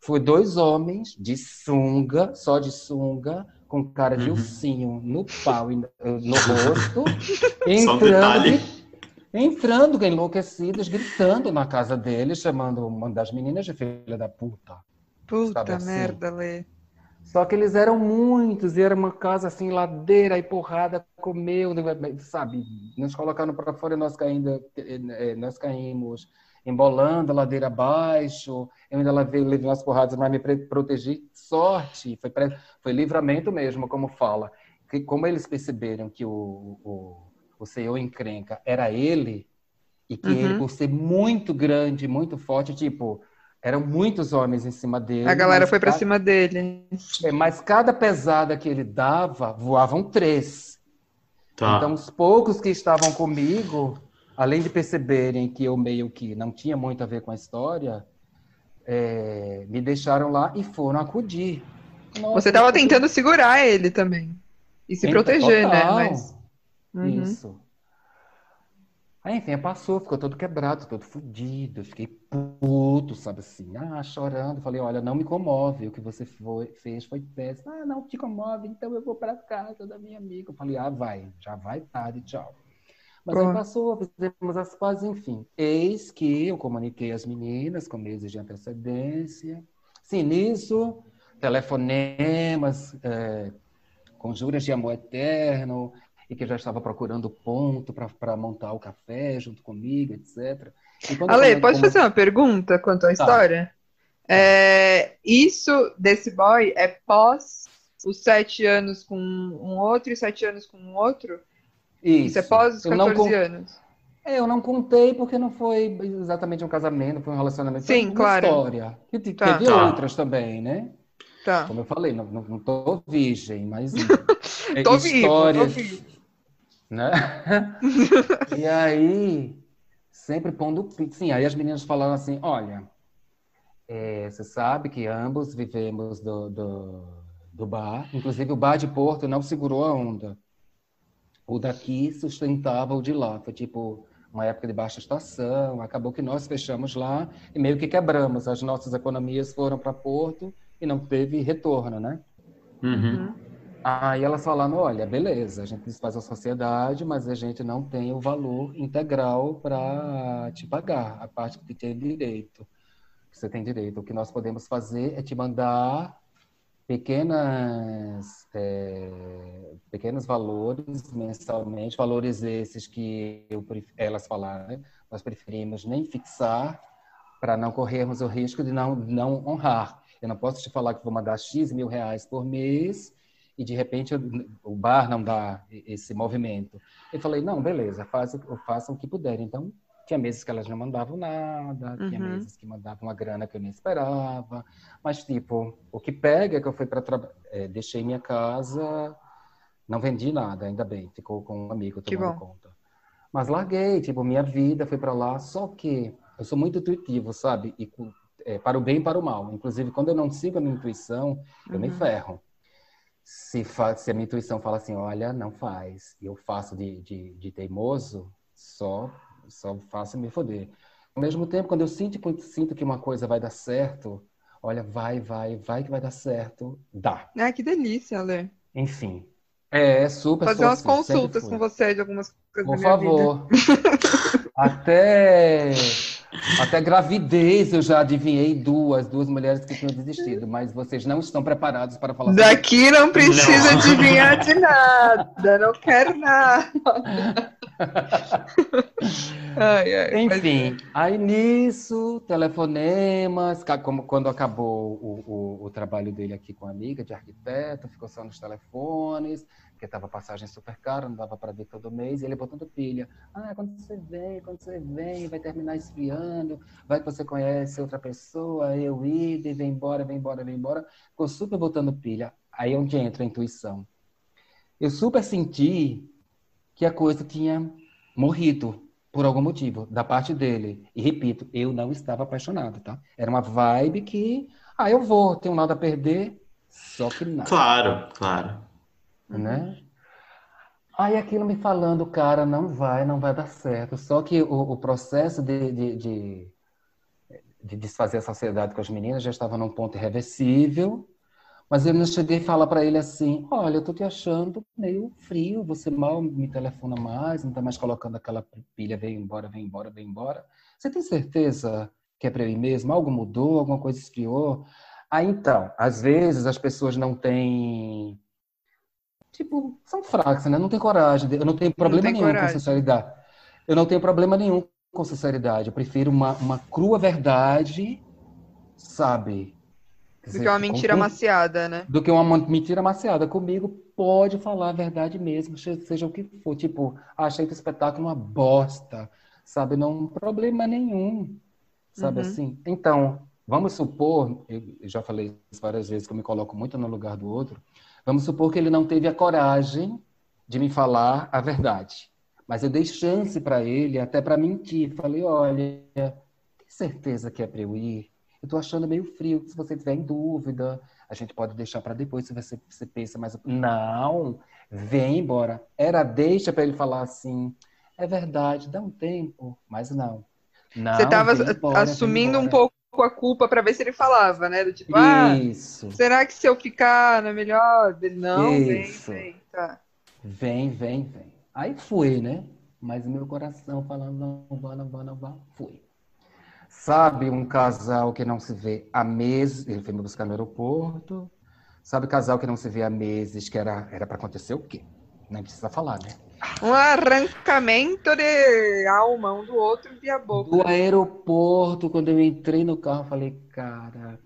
D: foi dois homens de sunga, só de sunga, com cara de uhum. ursinho no pau e no, rosto, entrando entrando enlouquecidas, gritando na casa dele, chamando uma das meninas de filha da puta.
A: Puta assim? merda, Lê.
D: Só que eles eram muitos, e era uma casa assim, ladeira e porrada, comeu, sabe? Nos colocaram para fora e nós, caindo, eh, nós caímos embolando a ladeira abaixo. Eu ainda levei, levei umas porradas, mas me protegi. Sorte, foi, foi livramento mesmo, como fala. Que, como eles perceberam que o, o o Senhor encrenca era ele, e que uhum. ele, por ser muito grande, muito forte, tipo, eram muitos homens em cima dele.
A: A galera foi para cima dele.
D: É, mas cada pesada que ele dava, voavam três. Tá. Então, os poucos que estavam comigo, além de perceberem que eu meio que não tinha muito a ver com a história, é, me deixaram lá e foram acudir.
A: Nossa, Você estava tentando segurar ele também. E se proteger, né? total. né? Mas...
D: Uhum. Isso. Aí, enfim, passou, ficou todo quebrado, todo fodido. Fiquei puto, sabe assim? Ah, chorando. Falei, olha, não me comove. O que você foi, fez foi péssimo. Ah, não te comove, então eu vou para casa da minha amiga. Eu falei, ah, vai, já vai tarde, tchau. Mas Pronto. aí passou, fizemos as pazes, enfim. Eis que eu comuniquei às meninas com meses de antecedência. Sim, nisso, telefonemas, é, conjuras de amor eterno, e que já estava procurando ponto para montar o café junto comigo, etc.
A: Ale, pode como... fazer uma pergunta quanto à tá. história? É, isso desse boy é pós os sete anos com um outro e sete anos com um outro? Isso, isso é pós os 14 con... anos?
D: É, eu não contei porque não foi exatamente um casamento, foi um relacionamento.
A: Sim,
D: uma
A: claro.
D: história. E tá. teve tá. outras também, né?
A: Tá.
D: Como eu falei, não, não, não tô virgem, mas
A: é, tô histórias, vivo, tô vivo
D: né? e aí, sempre pondo. Sim, aí as meninas falaram assim: olha, é, você sabe que ambos vivemos do, do, do, bar, inclusive o bar de Porto não segurou a onda. O daqui sustentava o de lá. Foi tipo uma época de baixa estação. Acabou que nós fechamos lá e meio que quebramos. As nossas economias foram para Porto e não teve retorno, né?
C: Uhum. uhum.
D: Aí elas falando, olha, beleza, a gente faz a sociedade, mas a gente não tem o valor integral para te pagar, a parte que tem direito. Que você tem direito. O que nós podemos fazer é te mandar pequenas, é, pequenos valores mensalmente, valores esses que eu, elas falaram, né? nós preferimos nem fixar para não corrermos o risco de não, não honrar. Eu não posso te falar que vou mandar X mil reais por mês e de repente o bar não dá esse movimento. Eu falei, não, beleza, façam, façam o que puderem. Então, tinha meses que elas não mandavam nada, uhum. tinha meses que mandavam uma grana que eu nem esperava, mas tipo, o que pega é que eu fui para trabalhar, é, deixei minha casa, não vendi nada, ainda bem, ficou com um amigo tomando conta. Mas larguei, tipo, minha vida foi para lá, só que eu sou muito intuitivo, sabe? E é, para o bem e para o mal. Inclusive, quando eu não sigo a minha intuição, eu me uhum. ferro se, se a minha intuição fala assim, olha, não faz, e eu faço de, de, de, teimoso, só, só faço me foder. Ao mesmo tempo, quando eu sinto, sinto que uma coisa vai dar certo, olha, vai, vai, vai que vai dar certo, dá.
A: Ah, que delícia, Ale.
D: Enfim, é, é super
A: Fazer umas assim, consultas com você de algumas coisas
D: Por favor. Até até gravidez eu já adivinhei duas, duas mulheres que tinham desistido, mas vocês não estão preparados para falar
A: Daqui não precisa não. adivinhar de nada, não quero nada. ai, ai,
D: Enfim, mas... aí nisso, telefonemas, como quando acabou o, o, o, trabalho dele aqui com a amiga de arquiteto, ficou só nos telefones, porque estava passagem super cara, não dava para ver todo mês, e ele botando pilha. Ah, quando você vem, quando você vem, vai terminar esfriando, vai que você conhece outra pessoa, eu ir, e vem embora, vem embora, vem embora. Ficou super botando pilha. Aí é onde entra a intuição. Eu super senti que a coisa tinha morrido por algum motivo, da parte dele. E repito, eu não estava apaixonado, tá? Era uma vibe que, ah, eu vou, tenho nada a perder, só que não.
C: Claro, claro.
D: Né? Aí aquilo me falando, cara, não vai, não vai dar certo. Só que o, o processo de, de, de, de desfazer a sociedade com as meninas já estava num ponto irreversível. Mas eu não cheguei a falar para ele assim: olha, eu tô te achando meio frio, você mal me telefona mais, não tá mais colocando aquela pilha, vem embora, vem embora, vem embora. Você tem certeza que é para ir mesmo? Algo mudou, alguma coisa esfriou? Aí então, às vezes as pessoas não têm. Tipo, são fracas, né? Não tem coragem. Eu não tenho problema não nenhum coragem. com sinceridade. Eu não tenho problema nenhum com sinceridade. Eu prefiro uma, uma crua verdade, sabe?
A: Do que uma mentira com... amaciada, né?
D: Do que uma mentira amaciada. Comigo pode falar a verdade mesmo, seja o que for. Tipo, achei que o espetáculo uma bosta, sabe? Não problema nenhum, sabe uhum. assim? Então, vamos supor, eu já falei isso várias vezes, que eu me coloco muito no lugar do outro, vamos supor que ele não teve a coragem de me falar a verdade. Mas eu dei chance para ele, até para mentir. Falei, olha, tem certeza que é para eu ir? Eu estou achando meio frio. Se você tiver em dúvida, a gente pode deixar para depois se você, você pensa mais. Não, vem embora. Era deixa para ele falar assim. É verdade, dá um tempo, mas não. não
A: você estava assumindo um pouco a culpa para ver se ele falava, né? Do tipo, ah, Isso. ah, será que se eu ficar não é melhor? Não, Isso. vem, vem, tá.
D: Vem, vem, vem. Aí fui, né? Mas meu coração falando, não vá, não vá, não vá, fui. Sabe um casal que não se vê há meses, ele foi me buscar no aeroporto. Sabe casal que não se vê há meses, que era era para acontecer o quê? Nem precisa falar, né?
A: Um arrancamento de alma um do outro via boca.
D: Do aeroporto, quando eu entrei no carro, falei, cara,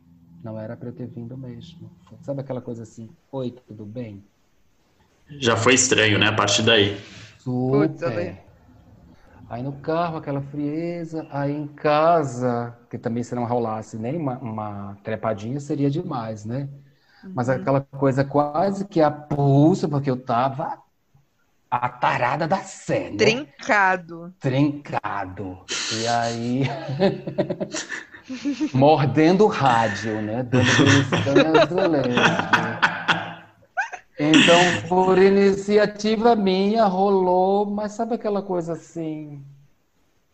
D: não era para eu ter vindo mesmo. Sabe aquela coisa assim, oi, tudo bem?
C: Já foi estranho, né? A partir daí.
D: Super. Aí no carro, aquela frieza. Aí em casa, que também se não rolasse nem uma, uma trepadinha, seria demais, né? Uhum. Mas aquela coisa quase que a pulso, porque eu tava a tarada da cena. Né?
A: Trincado.
D: Trincado. E aí. mordendo o rádio, né? Dando então, por iniciativa minha, rolou, mas sabe aquela coisa assim?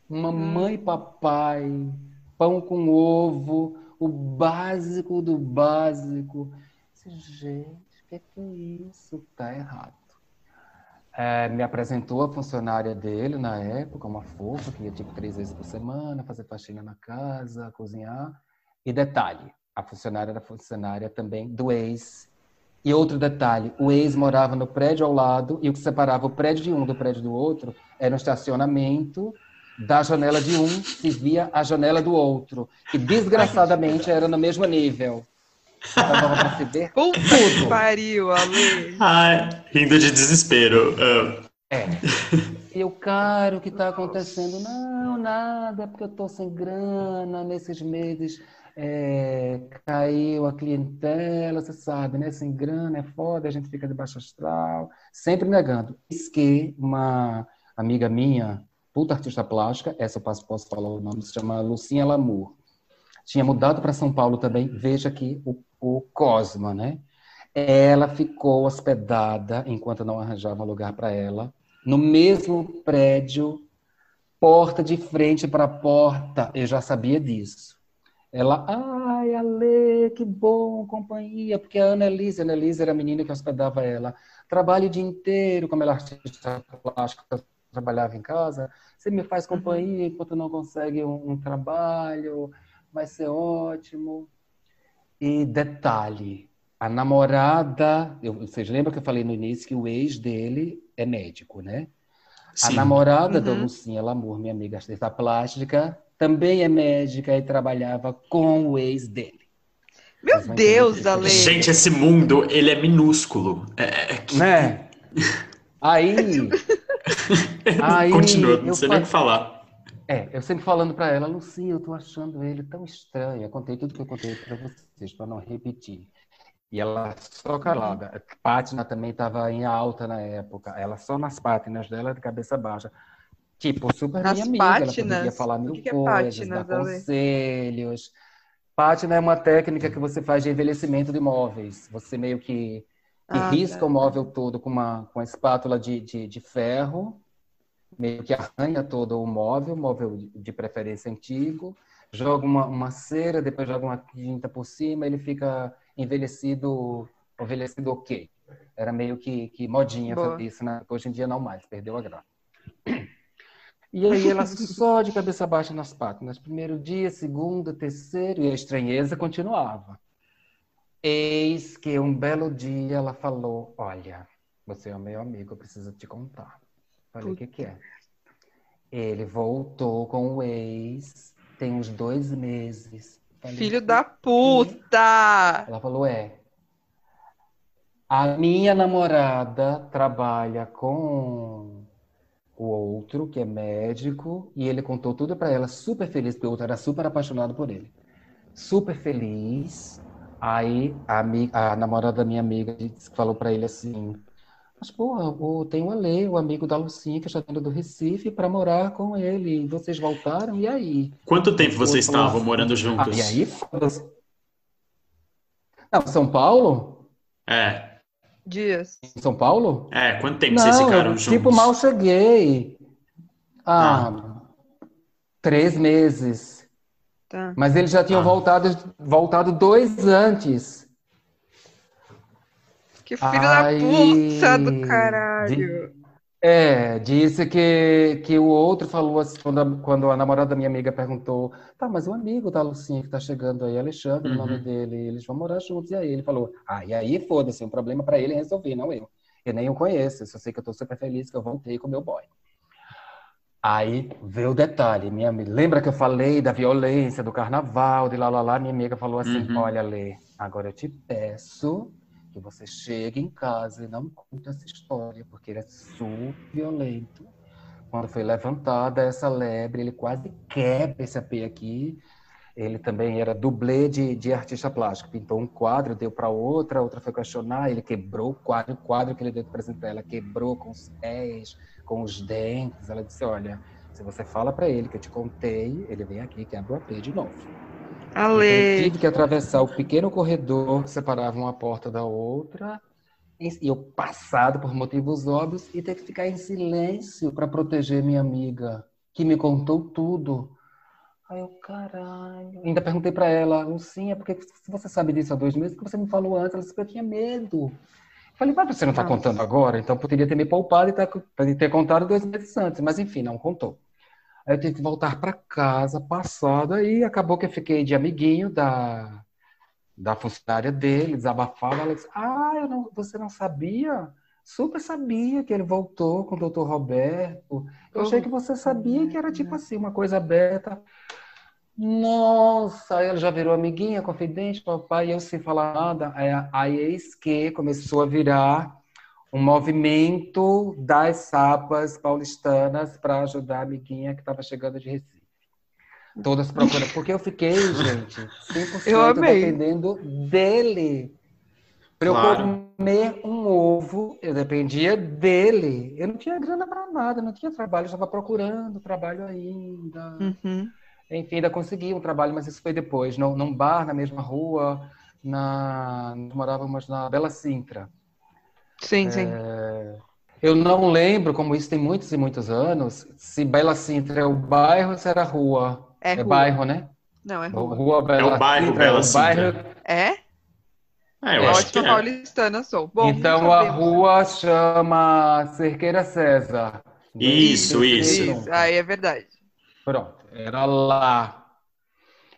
D: Mamãe e hum. papai, pão com ovo, o básico do básico. Gente, o que é, que é isso? Tá errado. É, me apresentou a funcionária dele na época, uma fofa, que ia tipo três vezes por semana, fazer faxina na casa, cozinhar. E detalhe, a funcionária era funcionária também do ex e outro detalhe, o ex morava no prédio ao lado e o que separava o prédio de um do prédio do outro era um estacionamento da janela de um se via a janela do outro, que desgraçadamente era no mesmo nível. Então dava pra se ver
A: tudo. Que pariu, Ale.
C: Ai, rindo de desespero.
D: É. E o cara, o que está acontecendo? Não, nada, porque eu estou sem grana nesses meses é, caiu a clientela, você sabe, né? Sem grana é foda, a gente fica de baixo astral, sempre negando. Isso que uma amiga minha, puta artista plástica, essa eu posso, posso falar o nome, se chama Lucinha Lamour, tinha mudado para São Paulo também, veja aqui o, o Cosma, né? Ela ficou hospedada, enquanto não arranjava um lugar para ela, no mesmo prédio, porta de frente para porta. Eu já sabia disso. Ela, ai, Ale, que bom, companhia, porque a Ana Elisa, a Ana Elisa era a menina que hospedava ela, trabalha o dia inteiro, como ela é artista plástica, trabalhava em casa, você me faz companhia enquanto não consegue um, um trabalho, vai ser ótimo. E detalhe, a namorada, eu, vocês lembram que eu falei no início que o ex dele é médico, né? Sim. A namorada uhum. da Lucinha Lamour, minha amiga artista plástica, também é médica e trabalhava com o ex dele.
A: Meu Deus, Ale!
C: Gente, esse mundo, ele é minúsculo. É, é,
D: é que... Né? Aí...
C: aí Continua, não sei nem o que falar.
D: É, eu sempre falando para ela, Lucinha, eu tô achando ele tão estranho. Eu contei tudo que eu contei para vocês, para não repetir. E ela só calada. Pátina também estava em alta na época. Ela só nas pátinas dela, de cabeça baixa. Tipo, super nas minha amiga. Pátinas? Ela podia falar mil que que é coisas, é dar conselhos. Pátina é uma técnica que você faz de envelhecimento de móveis. Você meio que, que ah, risca tá. o móvel todo com uma, com uma espátula de, de, de ferro, meio que arranha todo o móvel, móvel de preferência antigo, joga uma, uma cera, depois joga uma tinta por cima, ele fica envelhecido, envelhecido ok. Era meio que, que modinha Boa. fazer isso, né? Hoje em dia não mais, perdeu a graça. E aí ela só de cabeça baixa nas pátinas. Primeiro dia, segundo, terceiro, e a estranheza continuava. Eis que um belo dia ela falou: Olha, você é o meu amigo, eu preciso te contar. Falei: O que, que é? Ele voltou com o ex, tem uns dois meses.
A: Falei, Filho da puta!
D: Ela falou: é. A minha namorada trabalha com o outro, que é médico, e ele contou tudo para ela, super feliz, porque o outro era super apaixonado por ele. Super feliz. Aí a, a namorada da minha amiga falou para ele assim: mas, porra, tem o Ale, o amigo da Lucinha, que já está do Recife, para morar com ele. Vocês voltaram, e aí?
C: Quanto tempo vocês estavam assim, morando juntos?
D: Ah, e aí. Não, São Paulo?
C: É.
A: Dias.
D: Em São Paulo?
C: É, quanto tempo Não, vocês ficaram juntos?
D: Tipo, mal cheguei. Ah, ah. três meses. Tá. Mas eles já tinham ah. voltado, voltado dois antes.
A: Que filho Aí, da puta do caralho.
D: É, disse que, que o outro falou assim, quando a, quando a namorada da minha amiga perguntou, tá, mas o amigo da Lucinha que tá chegando aí, Alexandre, uhum. o nome uhum. dele, eles vão morar juntos. E aí ele falou, ah, e aí foda-se, um problema para ele resolver, não eu. Eu nem o conheço, eu só sei que eu tô super feliz que eu voltei com meu boy. Aí veio o detalhe, minha amiga. Lembra que eu falei da violência, do carnaval, de lá, lá, lá? Minha amiga falou assim: uhum. olha, Lê, agora eu te peço que você chegue em casa e não conte essa história, porque ele é super violento. Quando foi levantada essa lebre, ele quase quebra esse AP aqui. Ele também era dublê de, de artista plástico. Pintou um quadro, deu para outra, outra foi questionar, ele quebrou o quadro, o quadro que ele deu para apresentar, ela quebrou com os pés, com os dentes. Ela disse: Olha, se você fala para ele que eu te contei, ele vem aqui e quebra o AP de novo.
A: Ale.
D: Eu tive que atravessar o pequeno corredor que separava uma porta da outra, e eu passado por motivos óbvios, e ter que ficar em silêncio para proteger minha amiga, que me contou tudo. Aí eu, caralho. Ainda perguntei para ela, Lucinha, por que você sabe disso há dois meses? que você me falou antes? Ela disse que eu tinha medo. falei, mas você não está contando agora? Então poderia ter me poupado e ter contado dois meses antes. Mas enfim, não contou. Aí eu tive que voltar para casa, passado, aí acabou que eu fiquei de amiguinho da, da funcionária dele, desabafava, ela disse, ah, não, você não sabia? Super sabia que ele voltou com o doutor Roberto. Eu achei que você sabia que era tipo assim, uma coisa aberta. Nossa, ela já virou amiguinha, confidente, papai, e eu sem falar nada. Aí, aí eis que começou a virar um movimento das sapas paulistanas para ajudar a amiguinha que estava chegando de Recife. Todas procurando. Porque eu fiquei, gente, 100% eu dependendo dele. Para eu claro. comer um ovo, eu dependia dele. Eu não tinha grana para nada, não tinha trabalho, eu estava procurando trabalho ainda.
A: Uhum.
D: Enfim, ainda consegui um trabalho, mas isso foi depois, num, num bar na mesma rua, na, nós morávamos na Bela Sintra.
A: Sim, sim.
D: É... Eu não lembro, como isso tem muitos e muitos anos, se Bela Sintra é o bairro ou se era rua. É, é bairro, né?
A: Não, é rua.
D: rua
C: Bela é o bairro Sintra, Bela Sintra. Bairro...
A: É?
C: É, eu é acho que é.
A: paulistana sou. Bom,
D: então a rua chama Cerqueira César.
C: Isso, isso, isso.
A: Aí é verdade.
D: Pronto, era lá.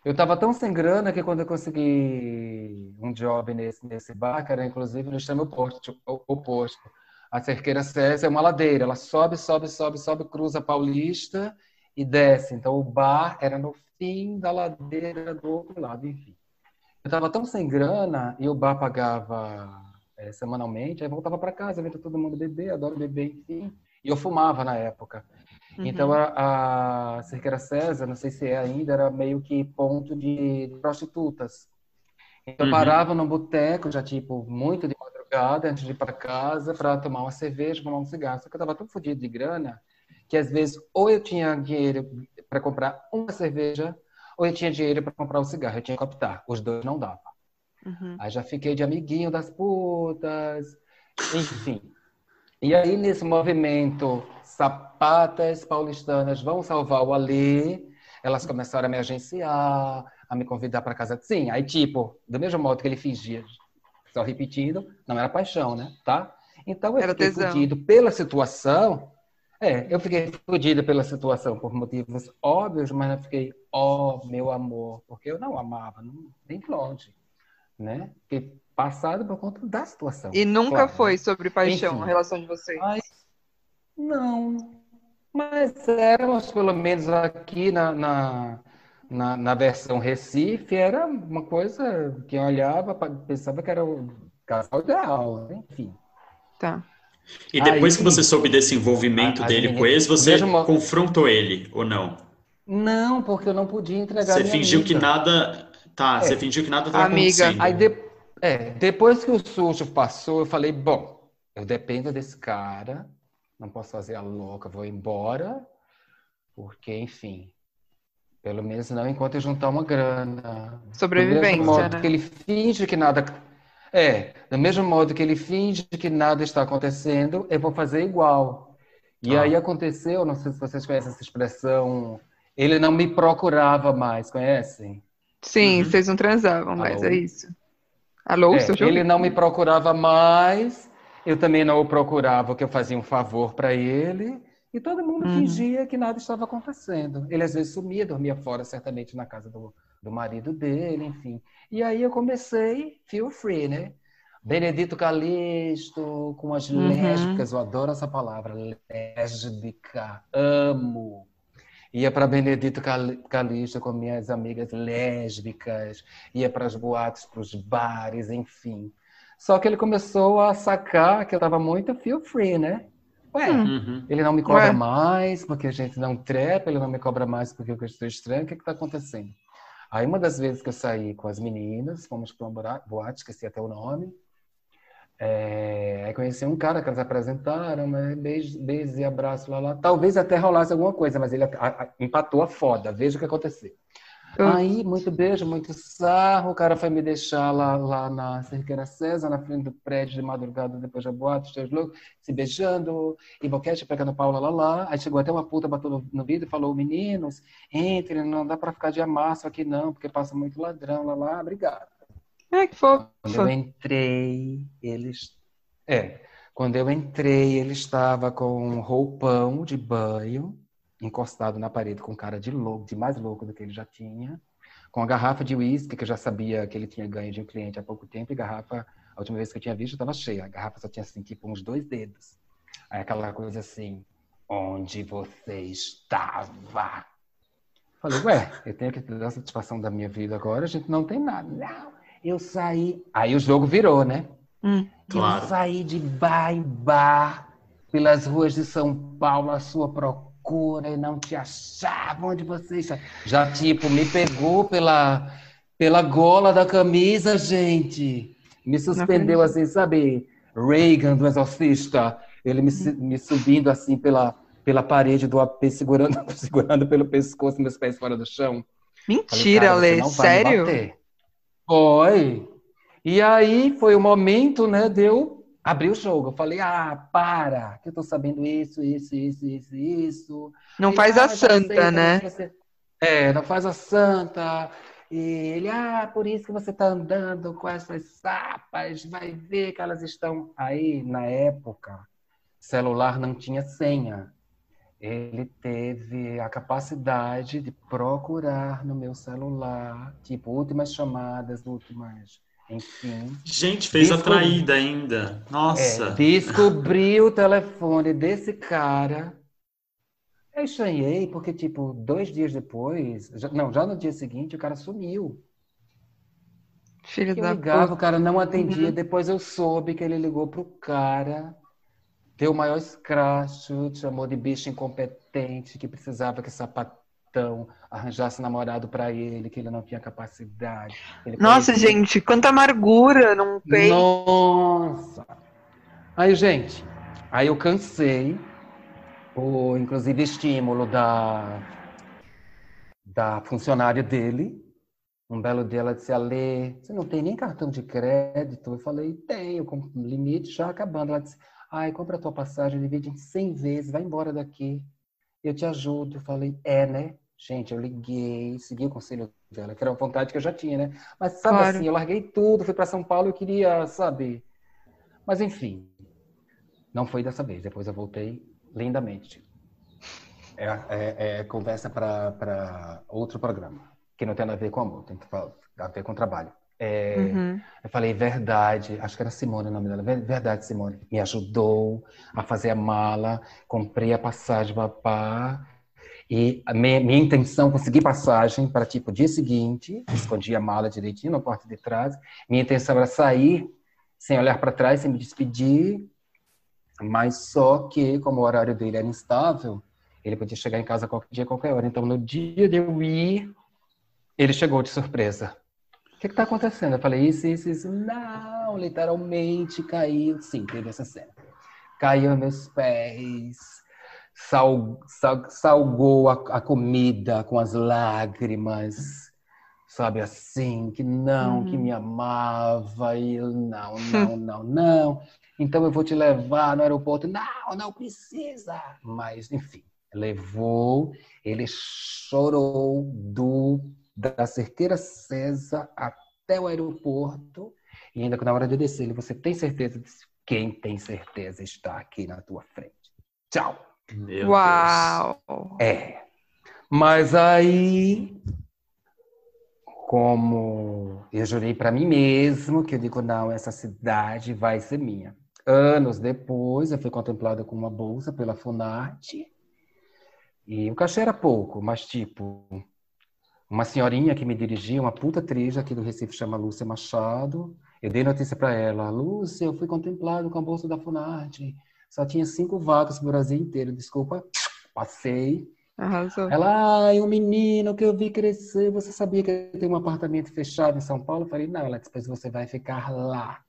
D: Eu estava tão sem grana que quando eu consegui um job nesse, nesse bar, que era inclusive no extremo oposto, oposto A Cerqueira César é uma ladeira, ela sobe, sobe, sobe, sobe, cruza a Paulista e desce. Então o bar era no fim da ladeira do outro lado, enfim. Eu estava tão sem grana e o bar pagava é, semanalmente, aí voltava para casa, vendo todo mundo beber, adoro beber, enfim. E eu fumava na época. Uhum. Então a, a Cerqueira César, não sei se é ainda, era meio que ponto de prostitutas. Então, uhum. parava no boteco, já tipo, muito de madrugada, antes de ir para casa, para tomar uma cerveja, fumar um cigarro. Só que eu estava tão fodido de grana que às vezes ou eu tinha dinheiro para comprar uma cerveja, ou eu tinha dinheiro para comprar um cigarro. Eu tinha que optar. Os dois não dava. Uhum. Aí já fiquei de amiguinho das putas, enfim. E aí, nesse movimento, sapatas paulistanas vão salvar o Alê, elas começaram a me agenciar, a me convidar para casa. Sim, aí tipo, do mesmo modo que ele fingia, só repetindo, não era paixão, né? Tá? Então eu era fiquei tesão. fudido pela situação. É, eu fiquei fudido pela situação por motivos óbvios, mas eu fiquei, ó, oh, meu amor, porque eu não amava, não, nem longe, né? Fiquei passado por conta da situação.
A: E nunca claro. foi sobre paixão Enfim. a relação de vocês? Mas,
D: não, mas éramos pelo menos aqui na, na na, na versão Recife era uma coisa que eu olhava, pensava que era o casal ideal, enfim.
A: Tá.
C: E depois Aí, que você soube desse envolvimento a, dele com eles, você mesmo... confrontou ele ou não?
D: Não, porque eu não podia entregar. Você
C: fingiu
D: amiga.
C: que nada. Tá, é. você fingiu que nada estava acontecendo.
D: Aí de... é, depois que o sujo passou, eu falei: bom, eu dependo desse cara, não posso fazer a louca, vou embora, porque, enfim, pelo menos não enquanto eu juntar uma grana.
A: Sobrevivência,
D: do mesmo modo
A: né?
D: que ele finge que nada... É, do mesmo modo que ele finge que nada está acontecendo, eu vou fazer igual. E ah. aí aconteceu, não sei se vocês conhecem essa expressão, ele não me procurava mais, conhecem?
A: Sim, uhum. vocês não transavam mais, Alô? é isso. Alô,
D: é, Ele não me procurava mais, eu também não o procurava, que eu fazia um favor para ele. E todo mundo uhum. fingia que nada estava acontecendo. Ele às vezes sumia, dormia fora, certamente na casa do, do marido dele, enfim. E aí eu comecei, feel free, né? Benedito Calixto, com as uhum. lésbicas, eu adoro essa palavra, lésbica, amo. Ia para Benedito Calixto com minhas amigas lésbicas, ia para as boates, para os bares, enfim. Só que ele começou a sacar que eu estava muito feel free, né? Ué, uhum. ele não me cobra Ué. mais porque a gente não trepa, ele não me cobra mais porque eu estou estranho, o que está acontecendo? Aí uma das vezes que eu saí com as meninas, fomos para uma boate, esqueci até o nome, é, aí conheci um cara que elas apresentaram, né? beijo, beijo e abraço lá, lá. Talvez até rolasse alguma coisa, mas ele a, a, empatou a foda, veja o que aconteceu. Aí, muito beijo, muito sarro. O cara foi me deixar lá, lá na Cerqueira César, na frente do prédio de madrugada, depois da boate, os dois loucos, se beijando, e boquete pegando Paula lá, lá. Aí chegou até uma puta, bateu no, no vidro e falou: Meninos, entre, não dá pra ficar de amasso aqui não, porque passa muito ladrão lá, lá. Obrigado.
A: É, que fofo.
D: Quando eu entrei, eles. É, quando eu entrei, ele estava com um roupão de banho encostado na parede com cara de louco, de mais louco do que ele já tinha, com a garrafa de uísque que eu já sabia que ele tinha ganho de um cliente há pouco tempo e garrafa, a última vez que eu tinha visto estava cheia, a garrafa só tinha assim tipo uns dois dedos. Aí aquela coisa assim, onde você estava? Falei, ué, eu tenho que dar satisfação da minha vida agora, a gente não tem nada. Não, eu saí. Aí o jogo virou, né?
A: Hum,
D: claro. Eu saí de bar em bar pelas ruas de São Paulo à sua procura loucura e não te achava onde você está. Já, tipo, me pegou pela, pela gola da camisa, gente. Me suspendeu assim, sabe? Reagan do Exorcista. Ele me, me subindo assim pela, pela parede do AP, segurando, segurando pelo pescoço, meus pés fora do chão.
A: Mentira, Lê, sério?
D: Foi. E aí foi o momento, né, de eu abri o jogo. Eu falei, ah, para, que eu tô sabendo isso, isso, isso, isso, isso.
A: Não e, faz ah, a santa, sei, né?
D: Você... É, não faz a santa. E ele, ah, por isso que você tá andando com essas sapas, vai ver que elas estão. Aí, na época, celular não tinha senha. Ele teve a capacidade de procurar no meu celular, tipo, últimas chamadas, últimas Enfim.
C: Gente, fez a traída ainda. Nossa.
D: É, descobri o telefone desse cara. Eu estranhei, porque, tipo, dois dias depois, já, não, já no dia seguinte, o cara sumiu.
A: Filho
D: Eu
A: da
D: ligava,
A: puta.
D: o cara não atendia.
A: Uhum.
D: Depois eu soube que ele ligou pro cara, deu o maior escracho, chamou de bicho incompetente, que precisava que sapatão arranjasse namorado pra ele, que ele não tinha capacidade.
A: Nossa, gente, quanta amargura num peito.
D: Nossa! Aí, gente, aí eu cansei, o inclusive estímulo da, da funcionária dele. Um belo dia ela disse, Alê, você não tem nem cartão de crédito? Eu falei, tenho, com limite já acabando. Ela disse, ai, compra a tua passagem, divide em 100 vezes, vai embora daqui. Eu te ajudo. Eu falei, é, né? Gente, eu liguei, segui o conselho dela, que era uma vontade que eu já tinha, né? Mas sabe
A: Claro.
D: assim, eu larguei tudo, fui para São Paulo, eu queria, sabe? Mas enfim, não foi dessa vez. Depois eu voltei lindamente. É, é- é conversa para outro programa, que não tem nada a ver com amor, tem a ver com trabalho. É,
A: Uhum.
D: Eu falei, verdade, acho que era Simone o nome dela. Ver- Verdade, Simone. Me ajudou a fazer a mala, comprei a passagem papá. E minha, minha intenção, consegui passagem para tipo dia seguinte, escondi a mala direitinho na porta de trás. Minha intenção era sair sem olhar para trás, sem me despedir. Mas só que, como o horário dele era instável, ele podia chegar em casa qualquer dia, qualquer hora. Então, no dia de eu ir, ele chegou de surpresa. O que está acontecendo? Eu falei, isso, isso, isso. Não, literalmente caiu. Sim, teve essa cena. Caiu meus pés, sal, sal- salgou a, a comida com as lágrimas, sabe assim, que não,
A: Uhum.
D: que me amava, e não, não, não, não. Então eu vou te levar no aeroporto. Não, não precisa. Mas, enfim, levou, ele chorou do da cerqueira César até o aeroporto. E ainda que na hora de descer, ele, você tem certeza? Quem tem certeza está aqui na tua frente. Tchau.
C: Meu
A: Uau!
D: É. Mas aí, como eu jurei para mim mesmo que eu digo, não, essa cidade vai ser minha. Anos depois, eu fui contemplada com uma bolsa pela Funarte. E o cachê era pouco, mas tipo, uma senhorinha que me dirigia, uma puta atriz aqui do Recife, chama Lúcia Machado. Eu dei notícia para ela, Lúcia, eu fui contemplado com a bolsa da Funarte. Só tinha cinco vagas no Brasil inteiro, desculpa. Passei.
A: Arrasou.
D: Ela, ai, um menino que eu vi crescer, você sabia que tenho um apartamento fechado em São Paulo? Eu falei, não, ela disse, pois você vai ficar lá.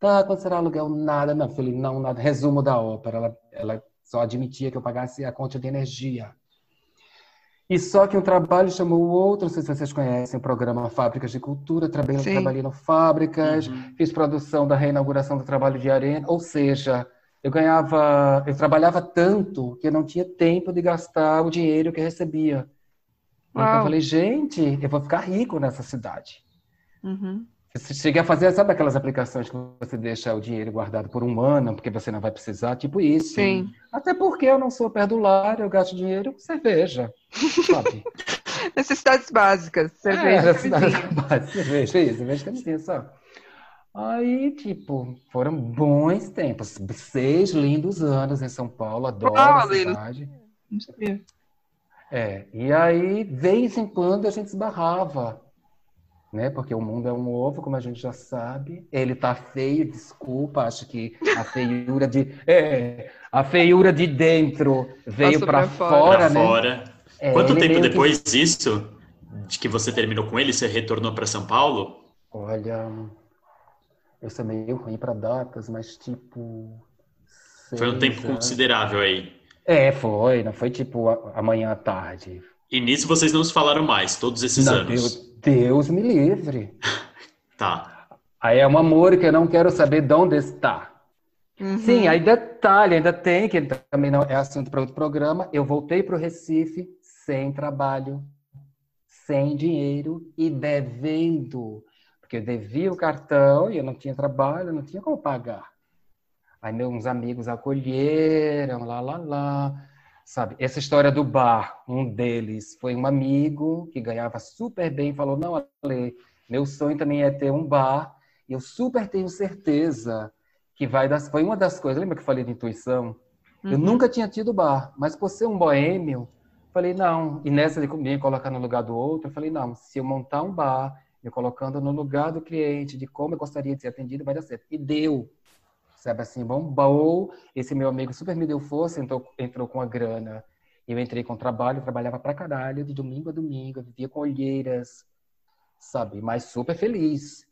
D: Tá, quando será aluguel? Nada, não. Eu falei, não, nada. Resumo da ópera. Ela, ela só admitia que eu pagasse a conta de energia. E só que um trabalho chamou o outro, não sei se vocês conhecem o programa Fábricas de Cultura, trabalhei, trabalhei no Fábricas,
C: Uhum.
D: fiz produção da reinauguração do trabalho de arena, ou seja, eu ganhava, eu trabalhava tanto que eu não tinha tempo de gastar o dinheiro que eu recebia. Então eu
A: Uau.
D: falei, gente, eu vou ficar rico nessa cidade.
A: Uhum.
D: Cheguei a fazer, sabe aquelas aplicações que você deixa o dinheiro guardado por um ano, porque você não vai precisar, tipo isso.
A: Sim.
D: Até porque eu não sou perdulário, eu gasto dinheiro com cerveja, sabe?
A: Necessidades básicas.
D: É,
A: Cerveja.
D: essa cidade base, cerveja, isso, cerveja camisinha só. Aí, tipo, foram bons tempos. Seis lindos anos em São Paulo, adoro
A: Uau,
D: a cidade.
A: Não sabia.
D: É, e aí, de vez em quando, a gente esbarrava, né? Porque o mundo é um ovo, como a gente já sabe. Ele tá feio, desculpa, acho que a feiura de... É, a feiura de dentro veio pra
A: fora.
D: fora,
C: Pra
D: né?
C: fora.
D: É,
C: Quanto tempo
D: meio que-
C: depois disso, de que você terminou com ele, você retornou para São Paulo?
D: Olha, eu sou meio ruim para datas, mas tipo.
C: Foi um tempo
D: anos.
C: considerável aí.
D: É, foi, não foi tipo amanhã à tarde.
C: E nisso vocês não se falaram mais, todos esses
D: Não,
C: anos.
D: Deus, Deus me livre.
C: Tá.
D: Aí é um amor que eu não quero saber de onde está.
A: Uhum.
D: Sim, aí detalhe, ainda tem, que também não é assunto para outro programa. Eu voltei para o Recife sem trabalho, sem dinheiro e devendo. Porque eu devia o cartão e eu não tinha trabalho, não tinha como pagar. Aí meus amigos acolheram, lá, lá, lá. Sabe, essa história do bar, um deles foi um amigo que ganhava super bem, falou, não, Ale, meu sonho também é ter um bar E eu super tenho certeza que vai dar. Foi uma das coisas, lembra que eu falei de intuição? Uhum. Eu nunca tinha tido bar, mas por ser um boêmio, falei, não. E nessa de me colocar no lugar do outro, eu falei, não, se eu montar um bar, me colocando no lugar do cliente, de como eu gostaria de ser atendido, vai dar certo. E deu. Sabe assim, bombou. Esse meu amigo super me deu força, entrou, entrou com a grana. Eu entrei com trabalho, trabalhava pra caralho, de domingo a domingo, vivia com olheiras, sabe? Mas super feliz.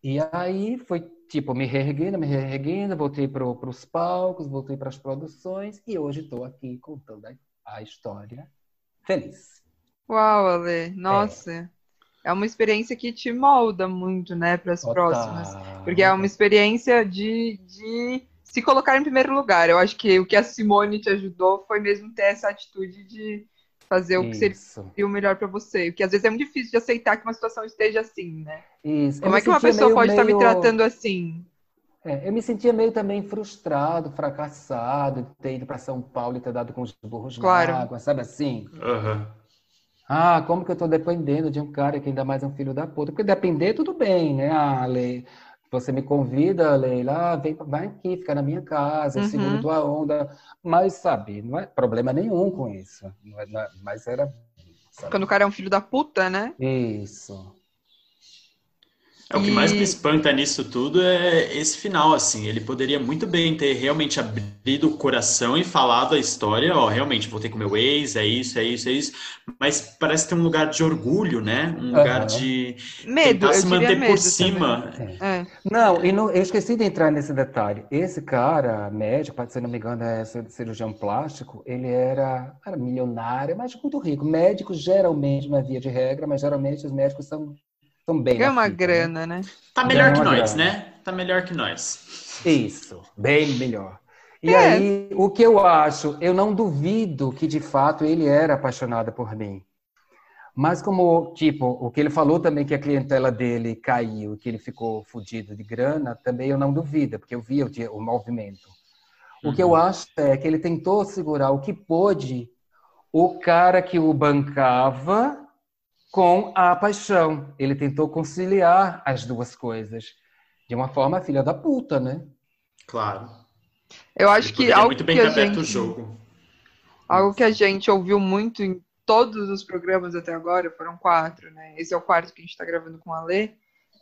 D: E aí foi tipo, me reerguendo, me reerguendo, voltei para os palcos, voltei para as produções e hoje estou aqui contando a, a, história feliz.
A: Uau, Ale, nossa. É. é. uma experiência que te molda muito, né, para as próximas. Porque é uma experiência de, de se colocar em primeiro lugar. Eu acho que o que a Simone te ajudou foi mesmo ter essa atitude de fazer o que seria o melhor para você. Porque às vezes é muito difícil de aceitar que uma situação esteja assim, né? Isso. Como é que uma pessoa meio, pode meio... estar me tratando assim?
D: É, eu me sentia meio também frustrado, fracassado de ter ido para São Paulo e ter dado com os burros claro. na água, sabe assim?
C: Uhum.
D: Ah, como que eu estou dependendo de um cara que ainda mais é um filho da puta? Porque depender, tudo bem, né? Ah, lei, você me convida, Leila, ah, vem, vai aqui, fica na minha casa, uhum. seguro tua onda. Mas, sabe, não é problema nenhum com isso. Não é, não é, mas era.
A: Sabe? Quando o cara é um filho da puta, né?
D: Isso.
C: É, o que mais me espanta nisso tudo é esse final, assim. Ele poderia muito bem ter realmente abrido o coração e falado a história, ó, realmente, voltei com meu ex, é isso, é isso, é isso. Mas parece ter um lugar de orgulho, né? Um lugar uhum. de
A: medo, tentar
C: se manter por cima.
D: É. Não, e não, eu esqueci de entrar nesse detalhe. Esse cara, médico, se não me engano, é cirurgião plástico, ele era, era milionário, mas muito rico. Médicos, geralmente, não é via de regra, mas geralmente os médicos são Estão bem.
A: Ganha uma grana, né?
C: Tá melhor que nós, grana. né? Tá melhor que nós.
D: Isso, bem melhor. E é. aí, o que eu acho, eu não duvido que de fato ele era apaixonado por mim. Mas como, tipo, o que ele falou também que a clientela dele caiu, que ele ficou fudido de grana, também eu não duvido, porque eu vi o, o movimento. O uhum. que eu uhum. acho é que ele tentou segurar o que pôde o cara que o bancava com a paixão. Ele tentou conciliar as duas coisas. De uma forma filha da puta, né?
C: Claro.
A: Eu acho
C: Ele
A: que algo
C: muito bem
A: que
C: a
A: gente,
C: o jogo.
A: Algo que a gente ouviu muito em todos os programas até agora, foram quatro, né? Esse é o quarto que a gente está gravando com a Lê.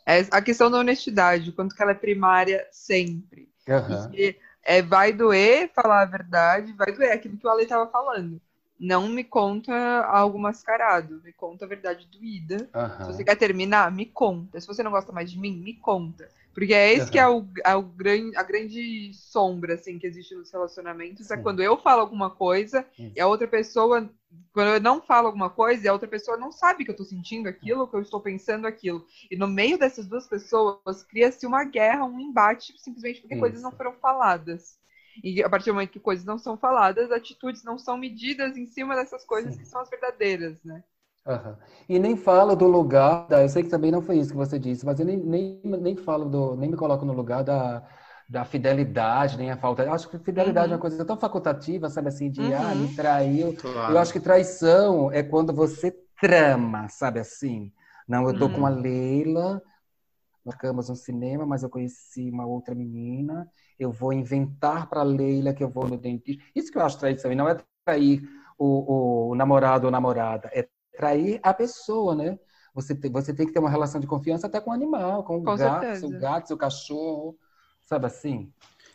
A: É a questão da honestidade, o quanto que ela é primária sempre.
D: Uhum.
A: E é, vai doer falar a verdade, vai doer aquilo que o Ale estava falando não me conta algo mascarado, me conta a verdade doída. Uhum. Se você quer terminar, me conta. Se você não gosta mais de mim, me conta. Porque é esse uhum. que é, o, é o grande, a grande sombra assim, que existe nos relacionamentos. É Sim. É quando eu falo alguma coisa Isso. e a outra pessoa. Quando eu não falo alguma coisa e a outra pessoa não sabe que eu estou sentindo aquilo, que eu estou pensando aquilo. E no meio dessas duas pessoas cria-se uma guerra, um embate, simplesmente porque Isso. coisas não foram faladas. E a partir do momento que coisas não são faladas, atitudes não são medidas em cima dessas coisas Sim. que são as verdadeiras, né?
D: Uhum. E nem falo do lugar, eu sei que também não foi isso que você disse, mas eu nem, nem, nem falo do, nem me coloco no lugar da, da fidelidade, nem a falta. Eu acho que fidelidade uhum. é uma coisa tão facultativa, sabe assim, de uhum. ah, me uhum. traiu. Claro. Eu acho que traição é quando você trama, sabe assim. Não, eu tô com a uhum. Leila, marcamos um cinema, mas eu conheci uma outra menina eu vou inventar para a Leila que eu vou no dentista. Isso que eu acho traição, e não é trair o, o namorado ou namorada, é trair a pessoa, né? Você, te, você tem que ter uma relação de confiança até com o animal, com, com o gato, certeza. seu gato, seu cachorro, sabe assim?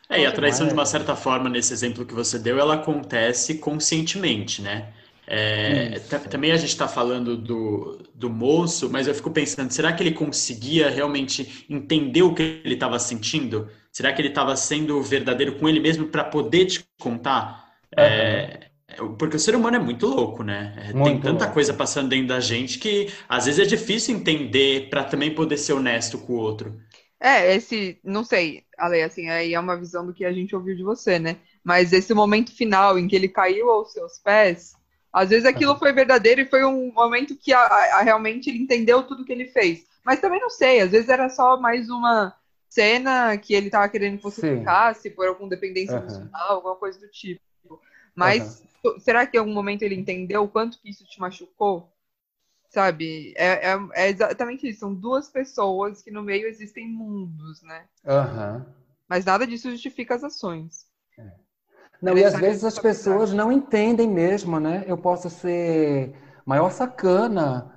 C: É, e a traição, de uma certa forma, nesse exemplo que você deu, ela acontece conscientemente, né? É, também a gente está falando do, do moço, mas eu fico pensando, será que ele conseguia realmente entender o que ele estava sentindo? Será que ele estava sendo verdadeiro com ele mesmo para poder te contar? Uhum. É, porque o ser humano é muito louco, né? É, muito Tem tanta louco. coisa passando dentro da gente que às vezes é difícil entender para também poder ser honesto com o outro.
A: É, esse, não sei, Ale, assim, aí é uma visão do que a gente ouviu de você, né? Mas esse momento final em que ele caiu aos seus pés, às vezes aquilo foi verdadeiro e foi um momento que a, a, realmente ele entendeu tudo que ele fez. Mas também não sei, às vezes era só mais uma cena que ele tava querendo que você Sim. ficasse por alguma dependência uhum. emocional, alguma coisa do tipo. Mas uhum. será que em algum momento ele entendeu o quanto que isso te machucou? Sabe? É, é, é, exatamente isso. São duas pessoas que no meio existem mundos, né?
D: Uhum.
A: Mas nada disso justifica as ações.
D: É. Não, e às vezes as pessoas não entendem mesmo, né? Eu posso ser maior sacana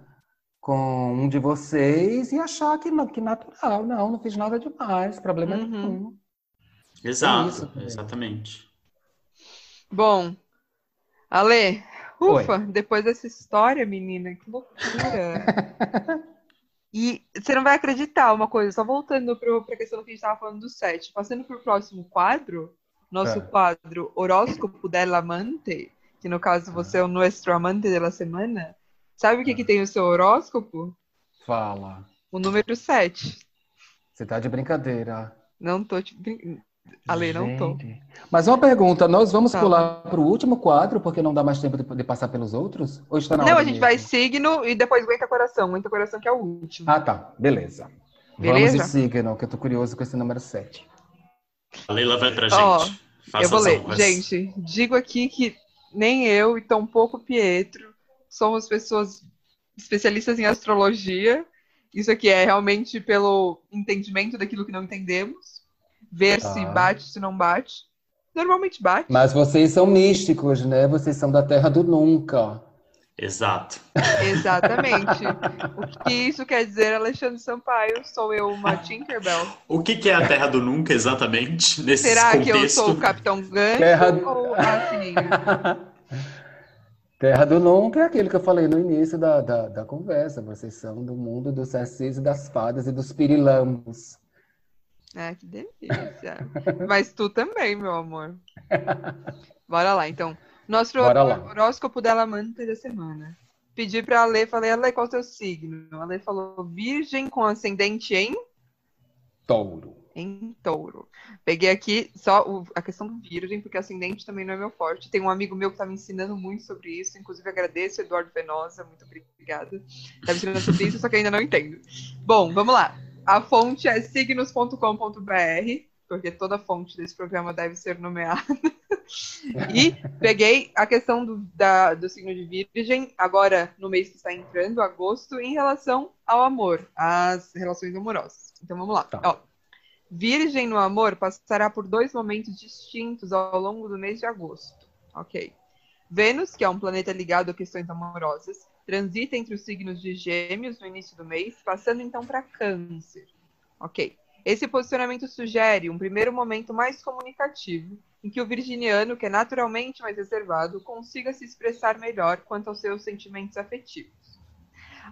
D: com um de vocês e achar que, que natural. Não, não fiz nada demais, problema uhum. nenhum.
C: Exato, é exatamente.
A: Bom, Ale, ufa, Oi. depois dessa história, menina, que loucura. e você não vai acreditar uma coisa, só voltando para a questão que a gente estava falando do set, passando para o próximo quadro, nosso é. quadro Horóscopo della Amante, que no caso você é o nosso amante da semana. Sabe o que, que tem o seu horóscopo?
D: Fala.
A: O número 7.
D: Você tá de brincadeira.
A: Não tô te brin... Ale, não tô.
D: Mas uma pergunta, nós vamos tá. pular para o último quadro, porque não dá mais tempo de, de passar pelos outros? Ou está na
A: Não, a gente mesmo? vai signo e depois aguenta coração. Aguenta coração que é o último.
D: Ah, tá. Beleza. Beleza? Vamos de signo, que eu tô curioso com esse número 7.
C: A Leila vai pra gente. Oh,
A: eu vou ler. Gente, digo aqui que nem eu e tão pouco Pietro somos pessoas especialistas em astrologia. Isso aqui é realmente pelo entendimento daquilo que não entendemos. Ver se tá. bate, se não bate. Normalmente bate.
D: Mas vocês são místicos, né? Vocês são da terra do nunca.
C: Exato.
A: Exatamente. o que isso quer dizer, Alexandre Sampaio? Sou eu uma Tinkerbell?
C: O que, que é a Terra do Nunca, exatamente? Nesse
A: Será
C: contexto?
A: que eu sou o Capitão Gancho
D: terra...
A: ou a Sininho?
D: Terra do Nunca é aquele que eu falei no início da, da, da conversa. Vocês são do mundo dos sacês e das fadas e dos pirilambos.
A: Ah, que delícia. Mas tu também, meu amor. Bora lá, então. Nosso horóscopo dela manta da semana. Pedi pra ler, falei, ela qual é o seu signo? A Lê falou virgem com ascendente em?
D: Touro
A: em touro. Peguei aqui só o, a questão do virgem, porque ascendente também não é meu forte. Tem um amigo meu que está me ensinando muito sobre isso, inclusive agradeço, Eduardo Venosa, muito obrigada. Está me ensinando sobre isso, só que ainda não entendo. Bom, vamos lá. A fonte é signos.com.br, porque toda fonte desse programa deve ser nomeada. e peguei a questão do, da, do signo de Virgem, agora no mês que está entrando, agosto, em relação ao amor, às relações amorosas. Então vamos lá. Tá. Ó, Virgem no amor passará por dois momentos distintos ao longo do mês de agosto. Ok. Vênus, que é um planeta ligado a questões amorosas, transita entre os signos de Gêmeos no início do mês, passando então para Câncer. Ok. Esse posicionamento sugere um primeiro momento mais comunicativo, em que o virginiano, que é naturalmente mais reservado, consiga se expressar melhor quanto aos seus sentimentos afetivos.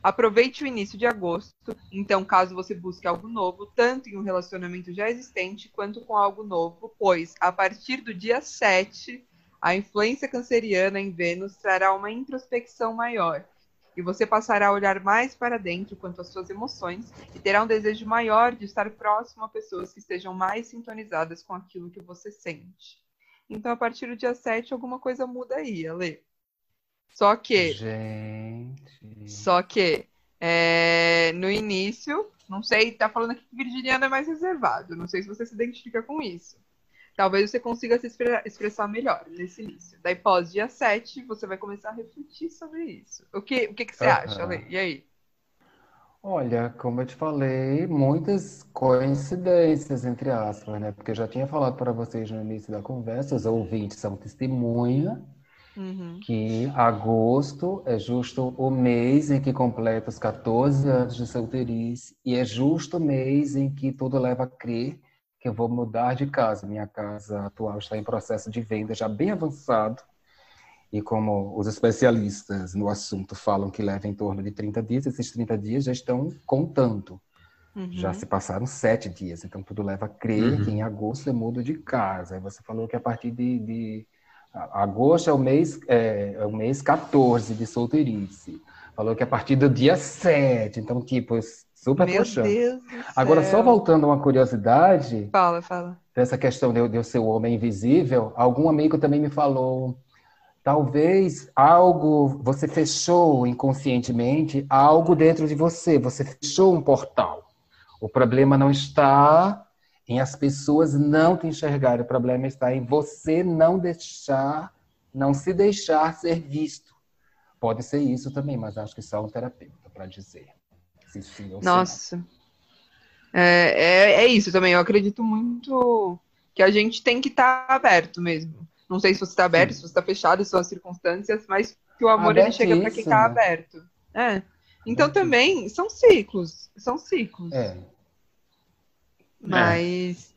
A: Aproveite o início de agosto, então, caso você busque algo novo, tanto em um relacionamento já existente quanto com algo novo, pois a partir do dia 7, a influência canceriana em Vênus trará uma introspecção maior. E você passará a olhar mais para dentro quanto às suas emoções e terá um desejo maior de estar próximo a pessoas que estejam mais sintonizadas com aquilo que você sente. Então, a partir do dia 7, alguma coisa muda aí, Ale. Só que.
D: Gente.
A: Só que. É, no início, não sei, tá falando aqui que virginiano é mais reservado. Não sei se você se identifica com isso. Talvez você consiga se expressar melhor nesse início. Daí, pós dia 7, você vai começar a refletir sobre isso. O que, o que, que você uhum. acha, Ale? E aí?
D: Olha, como eu te falei, muitas coincidências, entre aspas, né? Porque eu já tinha falado para vocês no início da conversa, os ouvintes são testemunha Uhum. que agosto é justo o mês em que completa os 14 anos de solteirice e é justo o mês em que tudo leva a crer que eu vou mudar de casa. Minha casa atual está em processo de venda já bem avançado e como os especialistas no assunto falam que leva em torno de 30 dias, esses 30 dias já estão contando. Uhum. Já se passaram sete dias, então tudo leva a crer uhum. que em agosto eu mudo de casa. Aí você falou que a partir de, de Agosto é o mês, é, é, o mês 14 de solteirice. Falou que a partir do dia 7, então, tipo, super
A: Meu puxando. Deus
D: Agora, só voltando a uma curiosidade.
A: Fala, fala.
D: Dessa questão de eu, de eu ser o homem invisível, algum amigo também me falou. Talvez algo você fechou inconscientemente, algo dentro de você, você fechou um portal. O problema não está em as pessoas não te enxergarem. O problema está em você não deixar, não se deixar ser visto. Pode ser isso também, mas acho que só um terapeuta para dizer. Se sim ou
A: Nossa. É, é, é, isso também. Eu acredito muito que a gente tem que estar tá aberto mesmo. Não sei se você está aberto, sim. se você está fechado, são as circunstâncias, mas que o amor ele chega para quem está aberto. É. Então também são ciclos. São ciclos. É. Mas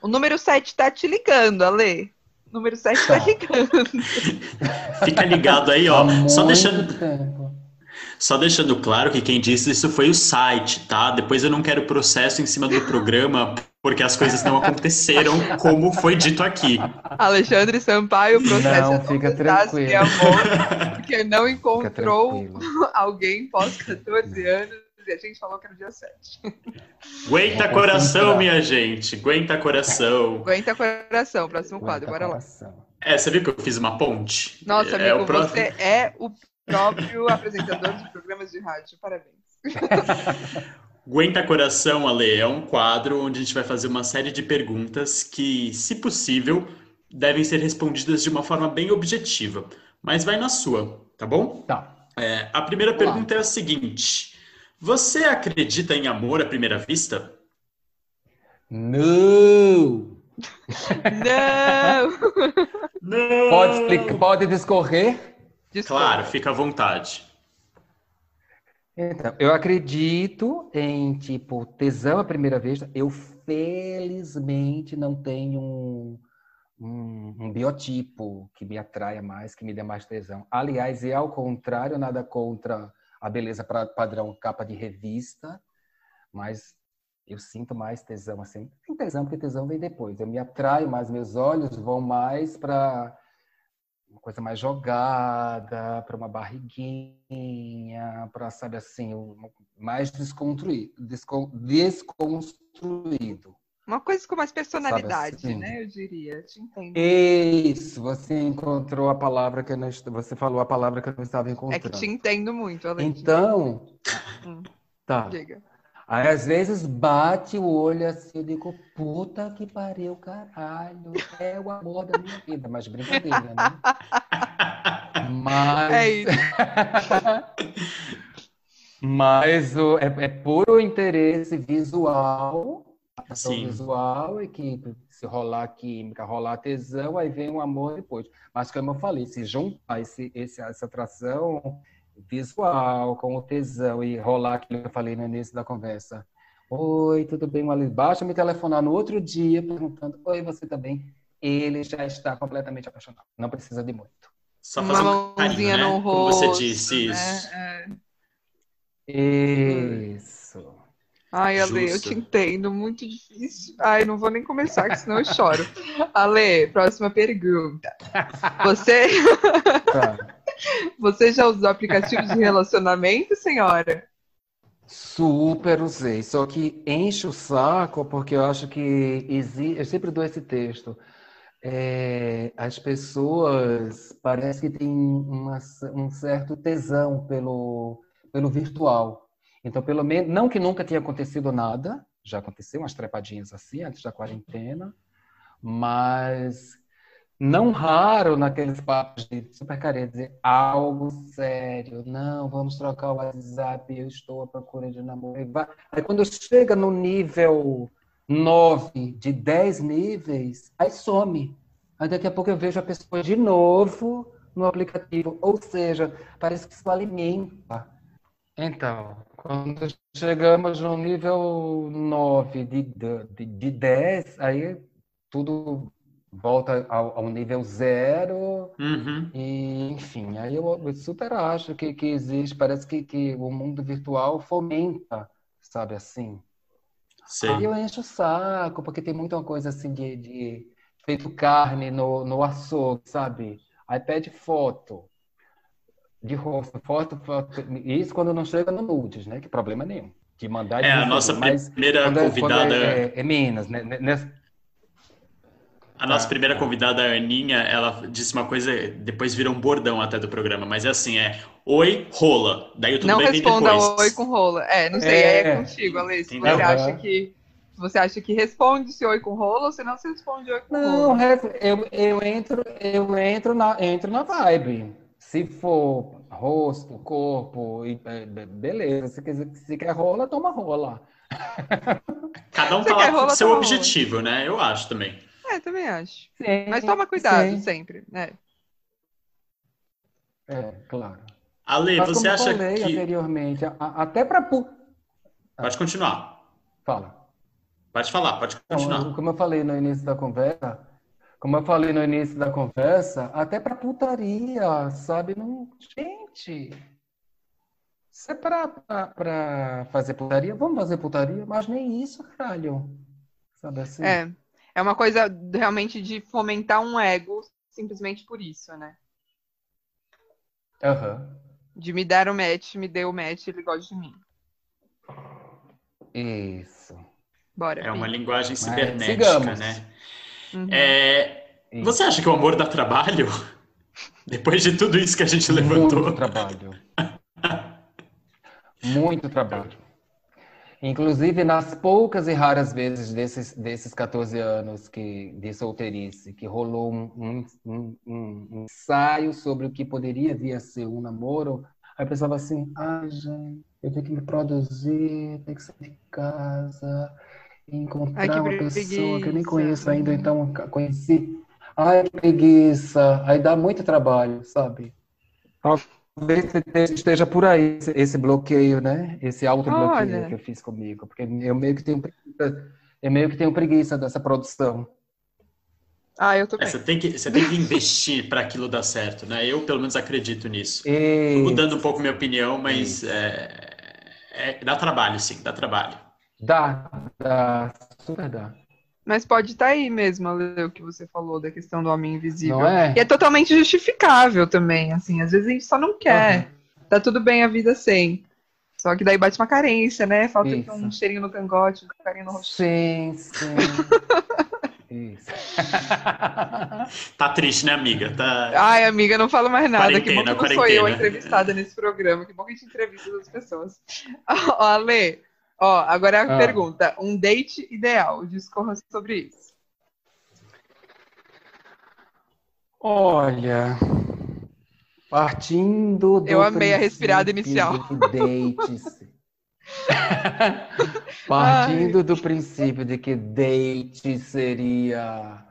A: o número 7 tá te ligando, Ale. O número 7 tá, tá ligando.
C: Fica ligado aí, ó. Só deixando. Tempo. Só deixando claro que quem disse isso foi o site, tá? Depois eu não quero processo em cima do programa, porque as coisas não aconteceram como foi dito aqui.
A: Alexandre Sampaio, processo não, fica tranquilo. amor, porque não encontrou alguém pós 14 anos e a gente falou que era dia 7.
C: Aguenta coração, minha gente. Aguenta coração.
A: Aguenta coração, próximo quadro, bora lá.
C: É, você viu que eu fiz uma ponte?
A: Nossa, é, amigo, é você é o próprio apresentador de programas de rádio. Parabéns.
C: Aguenta Coração, Ale, é um quadro onde a gente vai fazer uma série de perguntas que, se possível, devem ser respondidas de uma forma bem objetiva. Mas vai na sua, tá bom?
D: Tá.
C: É, a primeira Olá. pergunta é a seguinte: Você acredita em amor à primeira vista?
D: Não!
A: Não!
D: Não! Pode, explicar, pode discorrer?
C: Claro, fica à vontade.
D: Então, eu acredito em, tipo, tesão à primeira vista. Eu, felizmente, não tenho um, um, um, biotipo que me atraia mais, que me dê mais tesão. Aliás, e ao contrário, nada contra a beleza padrão capa de revista, mas eu sinto mais tesão, assim. Tem tesão, porque tesão vem depois. Eu me atraio mais, meus olhos vão mais para uma coisa mais jogada, para uma barriguinha, para, sabe assim, mais desconstruído, desconstruído.
A: Uma coisa com mais personalidade, assim? né? Eu diria, te entendo.
D: Isso, você encontrou a palavra que eu não, você falou a palavra que eu não estava encontrando.
A: É que te entendo muito, além
D: Então, hum, tá. Diga. Aí às vezes bate o olho assim, eu digo, puta que pariu, caralho, é o amor da minha vida, mas brincadeira, né? Mas. É isso. mas o, é, é puro interesse visual, ação visual, e que se rolar química, rolar tesão, aí vem o amor depois. Mas como eu falei, se juntar esse, esse, essa atração visual, com o tesão e rolar aquilo que eu falei no início da conversa. Oi, tudo bem, Alice? Basta me telefonar no outro dia perguntando: Oi, você tá bem? Ele já está completamente apaixonado. Não precisa de muito.
C: Só fazer uma um carinho, né? no rosto, Como você disse né? isso. É,
D: é. Isso.
A: Ai, Ale, Justo. eu te entendo, muito difícil. Ai, não vou nem começar, que senão eu choro. Ale, próxima pergunta. Você. Tá. Você já usou aplicativos de relacionamento, senhora?
D: Super usei, só que enche o saco porque eu acho que existe. Eu sempre dou esse texto. É, as pessoas parece que têm uma, um certo tesão pelo, pelo virtual. Então, pelo menos, não que nunca tenha acontecido nada, já aconteceu umas trepadinhas assim antes da quarentena, mas não raro naqueles papos de super careta dizer algo sério, não, vamos trocar o WhatsApp, eu estou à procura de namoro. Aí quando chega no nível 9 de 10 níveis, aí some. Aí daqui a pouco eu vejo a pessoa de novo no aplicativo, ou seja, parece que isso alimenta. Então, quando chegamos no nível 9 de, de, de 10, aí tudo volta ao, ao nível zero
C: uhum.
D: e enfim aí eu, eu, super acho que, que existe parece que, que o mundo virtual fomenta sabe assim Sim. aí eu encho o saco porque tem muita coisa assim de, de feito carne no, no açougue sabe aí pede foto de rosto foto, foto isso quando não chega no nudes né que problema nenhum de mandar
C: é a nossa primeira quando é, convidada quando
D: é, é, é Minas né nessa
C: a nossa ah, primeira convidada, a Aninha, ela disse uma coisa, depois virou um bordão até do programa, mas é assim, é oi, rola. Daí tudo
A: Não
C: bem
A: responda oi com rola. É, não sei, é, é contigo, Alice. Você acha que você acha que responde se oi com rola ou se não se responde oi com
D: não, rola? Não, eu, eu entro, eu entro na, entro na vibe. Se for rosto, corpo, beleza. Se, quiser, se quer rola, toma rola.
C: Cada um lá com o seu objetivo, rola. né? Eu acho também.
A: É, também acho. Sim, Mas toma cuidado sim. sempre, né?
D: É, claro.
C: Ale, Mas você acha
D: falei
C: que...
D: anteriormente, até para...
C: Pode continuar.
D: Fala.
C: Pode falar, pode continuar. Então,
D: como eu falei no início da conversa, como eu falei no início da conversa, até para putaria, sabe? Não, gente, se é pra, pra, pra, fazer putaria, vamos fazer putaria, mas nem isso, caralho. Sabe assim?
A: É, é uma coisa realmente de fomentar um ego simplesmente por isso, né?
D: Aham. Uhum.
A: De me dar o match, me deu o match, ele gosta de mim.
D: Isso.
A: Bora.
C: É uma linguagem cibernética, né? Uhum. É, você acha que o amor dá trabalho? Depois de tudo isso que a gente levantou.
D: Muito trabalho. Muito trabalho. Inclusive, nas poucas e raras vezes desses, desses 14 anos que, de solteirice, que rolou um, um, um, um ensaio sobre o que poderia vir a ser um namoro, aí eu pensava assim, ai, ah, gente, eu tenho que me produzir, tenho que sair de casa, encontrar Ai, uma pessoa que eu nem conheço ainda, então conheci. Ai, que preguiça. Aí dá muito trabalho, sabe? Talvez esteja por aí esse bloqueio, né? Esse autobloqueio que eu fiz comigo. Porque eu meio que tenho preguiça, eu meio que tenho preguiça dessa produção.
A: Ah, eu tô
C: é, você, tem que, você tem que investir para aquilo dar certo, né? Eu, pelo menos, acredito nisso. Mudando um pouco minha opinião, mas é, é, dá trabalho, sim, dá trabalho.
D: Dá, dá, super dá.
A: Mas pode estar tá aí mesmo, o que você falou da questão do homem invisível.
D: Não é?
A: E é totalmente justificável também, assim, às vezes a gente só não quer. Uhum. Tá tudo bem a vida sem. Só que daí bate uma carência, né? Falta um cheirinho no cangote, um carinho no rosto.
D: Sim, sim. Isso.
C: tá triste, né, amiga? Tá...
A: Ai, amiga, não falo mais nada. Que bom que não sou eu a entrevistada nesse programa. Que bom que a gente entrevista as pessoas. Ó, Ale, Ó, agora é a ah. pergunta. Um date ideal. Discorra sobre isso.
D: Olha, partindo do
A: Eu amei a respirada inicial.
D: Dates. partindo Ai. do princípio de que date seria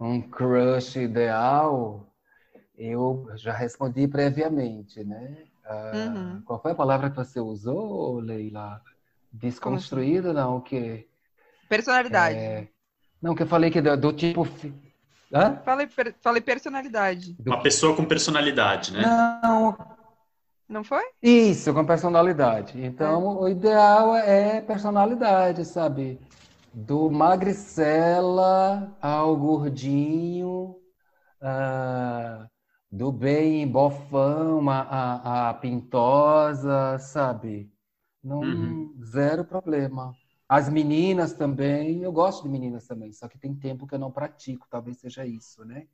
D: um crush ideal, eu já respondi previamente, né? Uh, uhum. Qual foi a palavra que você usou, Leila? Desconstruído, assim? não, o que?
A: Personalidade. É...
D: Não, que eu falei que do, do tipo.
A: Hã? Falei, per... falei personalidade.
C: Uma pessoa com personalidade, né?
D: Não.
A: Não foi?
D: Isso, com personalidade. Então, é. o ideal é personalidade, sabe? Do magricela ao gordinho, uh, do bem bofão a, a, a pintosa, sabe? Não, uhum. Zero problema. As meninas também, eu gosto de meninas também, só que tem tempo que eu não pratico, talvez seja isso, né?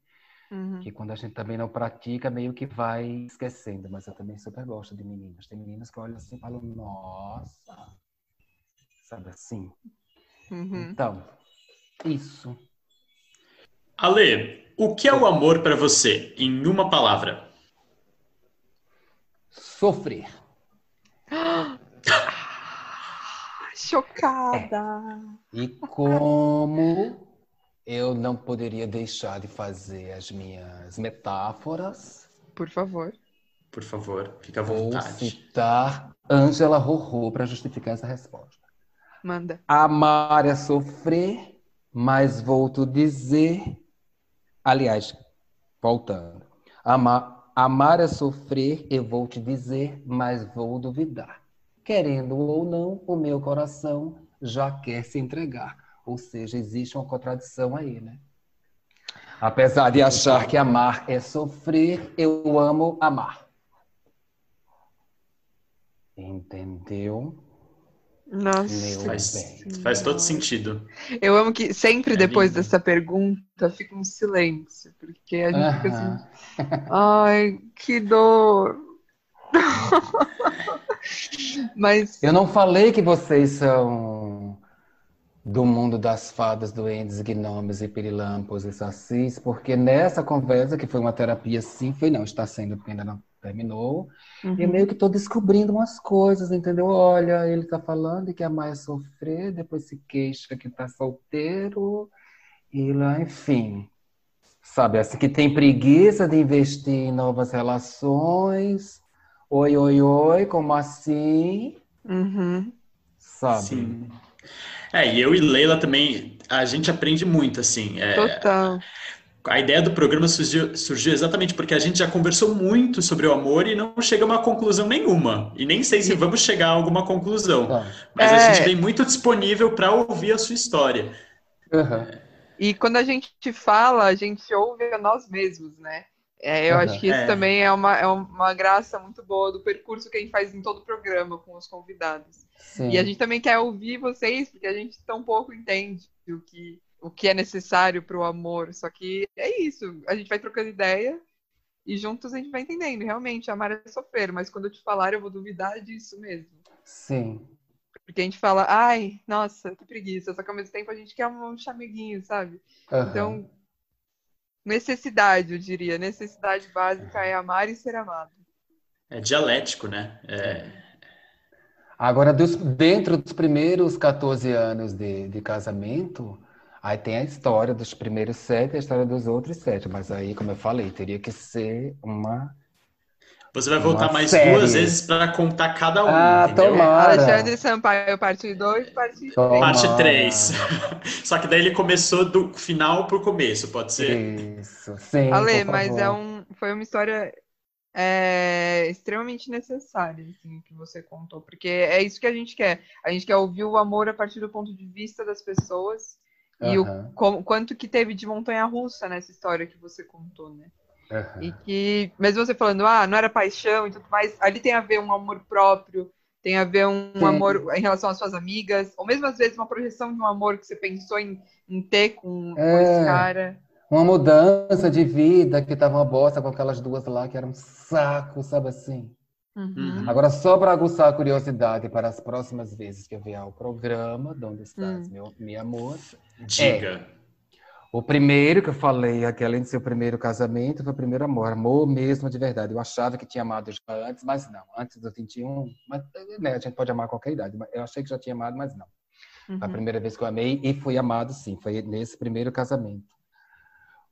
D: Uhum. Que quando a gente também não pratica, meio que vai esquecendo. Mas eu também super gosto de meninas. Tem meninas que olham assim e falam, nossa, sabe assim? Uhum. Então, isso.
C: Ale, o que é o amor para você, em uma palavra?
D: Sofrer.
A: Chocada.
D: É. E como eu não poderia deixar de fazer as minhas metáforas.
A: Por favor.
C: Por favor, fica à vontade.
D: Vou citar Angela Rorô para justificar essa resposta.
A: Manda.
D: Amar é sofrer, mas volto dizer. Aliás, voltando. Amar, amar é sofrer, eu vou te dizer, mas vou duvidar. Querendo ou não, o meu coração já quer se entregar. Ou seja, existe uma contradição aí, né? Apesar de achar que amar é sofrer, eu amo amar. Entendeu?
A: Nossa,
C: faz, faz, todo sentido.
A: Eu amo que sempre é depois lindo. dessa pergunta fica um silêncio, porque a gente uh -huh. fica assim, ai, que dor. Mas.
D: Eu não falei que vocês são do mundo das fadas, duendes, gnomes e pirilampos e sacis, porque nessa conversa, que foi uma terapia sim, foi não, está sendo, porque ainda não, terminou. Uhum. E meio que tô descobrindo umas coisas, entendeu? Olha, ele tá falando que a mais é sofrer, depois se queixa que tá solteiro, e lá, enfim. Sabe, assim que tem preguiça de investir em novas relações. Oi, oi, oi, como assim?
A: Uhum.
D: Sabe?
C: Sim. É, e eu e Leila também, a gente aprende muito, assim. É,
A: Total.
C: A ideia do programa surgiu, surgiu, exatamente porque a gente já conversou muito sobre o amor e não chega a uma conclusão nenhuma. E nem sei se vamos chegar a alguma conclusão. Tá. Mas é... a gente vem muito disponível para ouvir a sua história.
A: Uhum. E quando a gente fala, a gente ouve a nós mesmos, né? É, eu uhum. acho que isso é. também é uma, é uma graça muito boa do percurso que a gente faz em todo o programa com os convidados. Sim. E a gente também quer ouvir vocês, porque a gente tão pouco entende o que, o que é necessário para o amor. Só que é isso, a gente vai trocando ideia e juntos a gente vai entendendo. Realmente, amar é sofrer, mas quando eu te falar, eu vou duvidar disso mesmo.
D: Sim.
A: Porque a gente fala, ai, nossa, que preguiça. Só que ao mesmo tempo a gente quer um chameguinho, sabe? Uhum. Então, necessidade, eu diria. Necessidade básica é amar e ser amado.
C: É dialético, né? É...
D: Agora, dos, dentro dos primeiros 14 anos de, de casamento, aí tem a história dos primeiros sete e a história dos outros sete. Mas aí, como eu falei, teria que ser uma
C: você vai voltar Uma mais série. duas vezes para contar cada um. Ah,
D: entendeu? tomara.
A: Alexandre Sampaio, parte 2, parte 3.
C: Parte 3. Só que daí ele começou do final pro começo, pode ser?
D: Isso, sim.
A: Ale, mas é um, foi uma história é, extremamente necessária, assim, que você contou, porque é isso que a gente quer. A gente quer ouvir o amor a partir do ponto de vista das pessoas e o como, quanto que teve de montanha-russa nessa história que você contou, né? Uhum. E que, mesmo você falando, ah, não era paixão e tudo mais, ali tem a ver um amor próprio, tem a ver um Sim. amor em relação às suas amigas, ou mesmo às vezes uma projeção de um amor que você pensou em, em ter com, é, com esse cara.
D: Uma mudança de vida que tava uma bosta com aquelas duas lá que eram um saco, sabe assim? Uhum. Agora, só para aguçar a curiosidade para as próximas vezes que eu vier ao programa, onde estás, uhum. meu, minha moça?
C: Diga. É,
D: o primeiro que eu falei, aqui, além de ser o primeiro casamento, foi o primeiro amor, amor mesmo de verdade. Eu achava que tinha amado já antes, mas não. Antes dos 21, mas, né, a gente pode amar a qualquer idade. Eu achei que já tinha amado, mas não. Uhum. A primeira vez que eu amei e fui amado, sim, foi nesse primeiro casamento.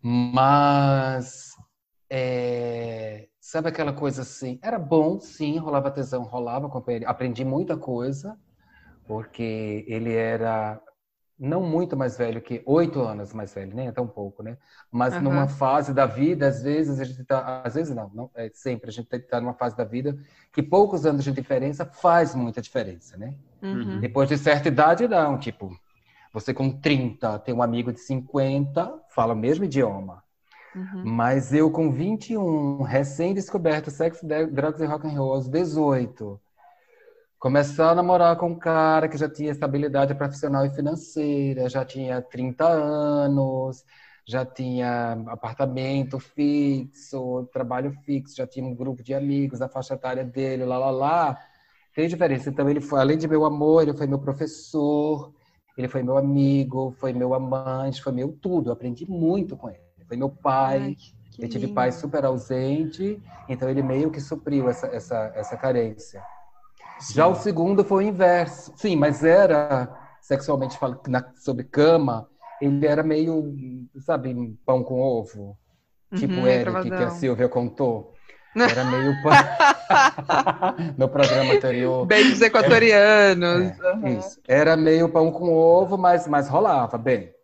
D: Mas, é, sabe aquela coisa assim? Era bom, sim, rolava tesão, rolava, aprendi muita coisa, porque ele era não muito mais velho que oito anos mais velho, nem é tão pouco, né? Mas uhum. numa fase da vida, às vezes a gente tá, às vezes não, não é sempre a gente está numa fase da vida que poucos anos de diferença faz muita diferença, né? Uhum. Depois de certa idade, não, tipo, você com 30 tem um amigo de 50, fala o mesmo idioma. Uhum. Mas eu com 21, recém-descoberto sexo, drugs e rock and roll aos 18, Começar a namorar com um cara que já tinha estabilidade profissional e financeira, já tinha 30 anos, já tinha apartamento fixo, trabalho fixo, já tinha um grupo de amigos, a faixa etária dele, lá, lá, lá. Tem diferença. Então, ele foi, além de meu amor, ele foi meu professor, ele foi meu amigo, foi meu amante, foi meu tudo. Eu aprendi muito com ele. Foi meu pai. Ai, eu tive pai super ausente, então ele meio que supriu essa, essa, essa carência. Sim. Já o segundo foi o inverso. Sim, mas era, sexualmente falando, sobre cama, ele era meio, sabe, pão com ovo. Tipo uhum, Eric, que a Silvia contou. Era meio no programa anterior.
A: Beijos equatorianos.
D: É, uhum. Isso. Era meio pão com ovo, mas, mas rolava bem.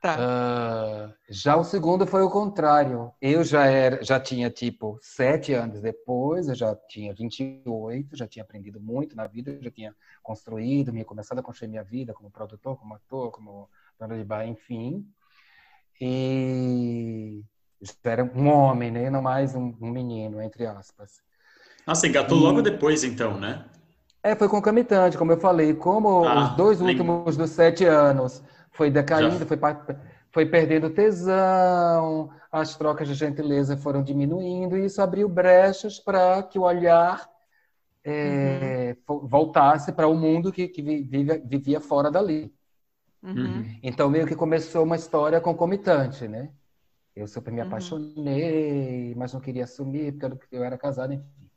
A: Tá.
D: Uh, já o segundo foi o contrário. Eu já era, já tinha tipo sete anos depois, eu já tinha 28, já tinha aprendido muito na vida, já tinha construído, minha começado a construir minha vida como produtor, como ator, como dono de bar, enfim. E já era um homem, né? Não mais um, um menino, entre aspas.
C: Nossa, engatou e... logo depois, então, né?
D: É, foi concomitante, como eu falei. Como ah, os dois últimos dos sete anos foi decaindo, foi, foi perdendo tesão, as trocas de gentileza foram diminuindo, e isso abriu brechas para que o olhar é, uhum. voltasse para o mundo que, que vivia, vivia fora dali. Uhum. Então, meio que começou uma história concomitante, né? Eu super me uhum. apaixonei, mas não queria assumir porque eu era casado, enfim.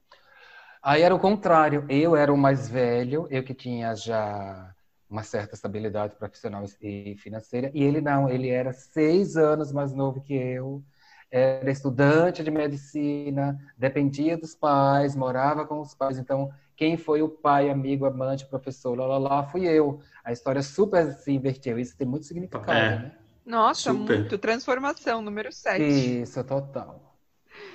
D: Aí era o contrário, eu era o mais velho, eu que tinha já uma certa estabilidade profissional e financeira, e ele não, ele era seis anos mais novo que eu, era estudante de medicina, dependia dos pais, morava com os pais, então quem foi o pai, amigo, amante, professor, lá, lá, lá, fui eu. A história super se inverteu, isso tem muito significado, é. né?
A: Nossa, super. muito, transformação, número 7.
D: Isso, total.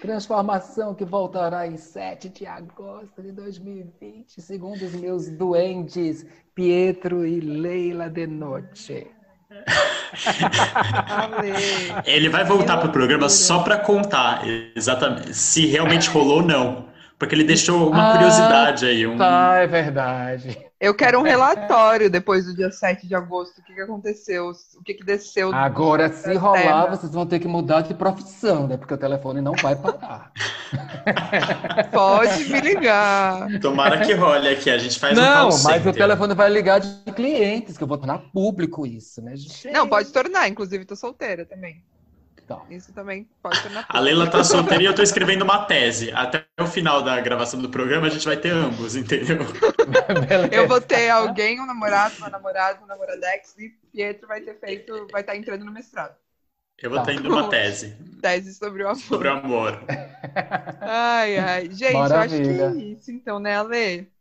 D: Transformação que voltará em 7 de agosto de 2020, segundo os meus duendes Pietro e Leila de Noche.
C: Ele vai voltar para o programa só para contar exatamente se realmente rolou ou não. Porque ele deixou uma ah, curiosidade aí. Um...
D: Tá, é verdade.
A: Eu quero um relatório depois do dia 7 de agosto. O que, que aconteceu? O que, que desceu?
D: Agora, se rolar, terra. vocês vão ter que mudar de profissão, né? Porque o telefone não vai parar.
A: Pode me ligar.
C: Tomara que role aqui. A gente faz
D: não,
C: um
D: Não, mas o telefone vai ligar de clientes, que eu vou tornar público isso, né?
A: Gente? Não, pode tornar. Inclusive, tô solteira também. Então. Isso também pode ser na
C: A Leila tá solteira e eu tô escrevendo uma tese. Até o final da gravação do programa a gente vai ter ambos, entendeu?
A: eu vou ter alguém, um namorado, uma namorada, um namoradex e Pietro vai ter feito, vai estar tá entrando no mestrado.
C: Eu vou tá. estar indo uma tese.
A: Tese sobre o amor.
C: Sobre o amor.
A: Ai, ai. Gente, Maravilha. eu acho que é isso, então, né, Ale?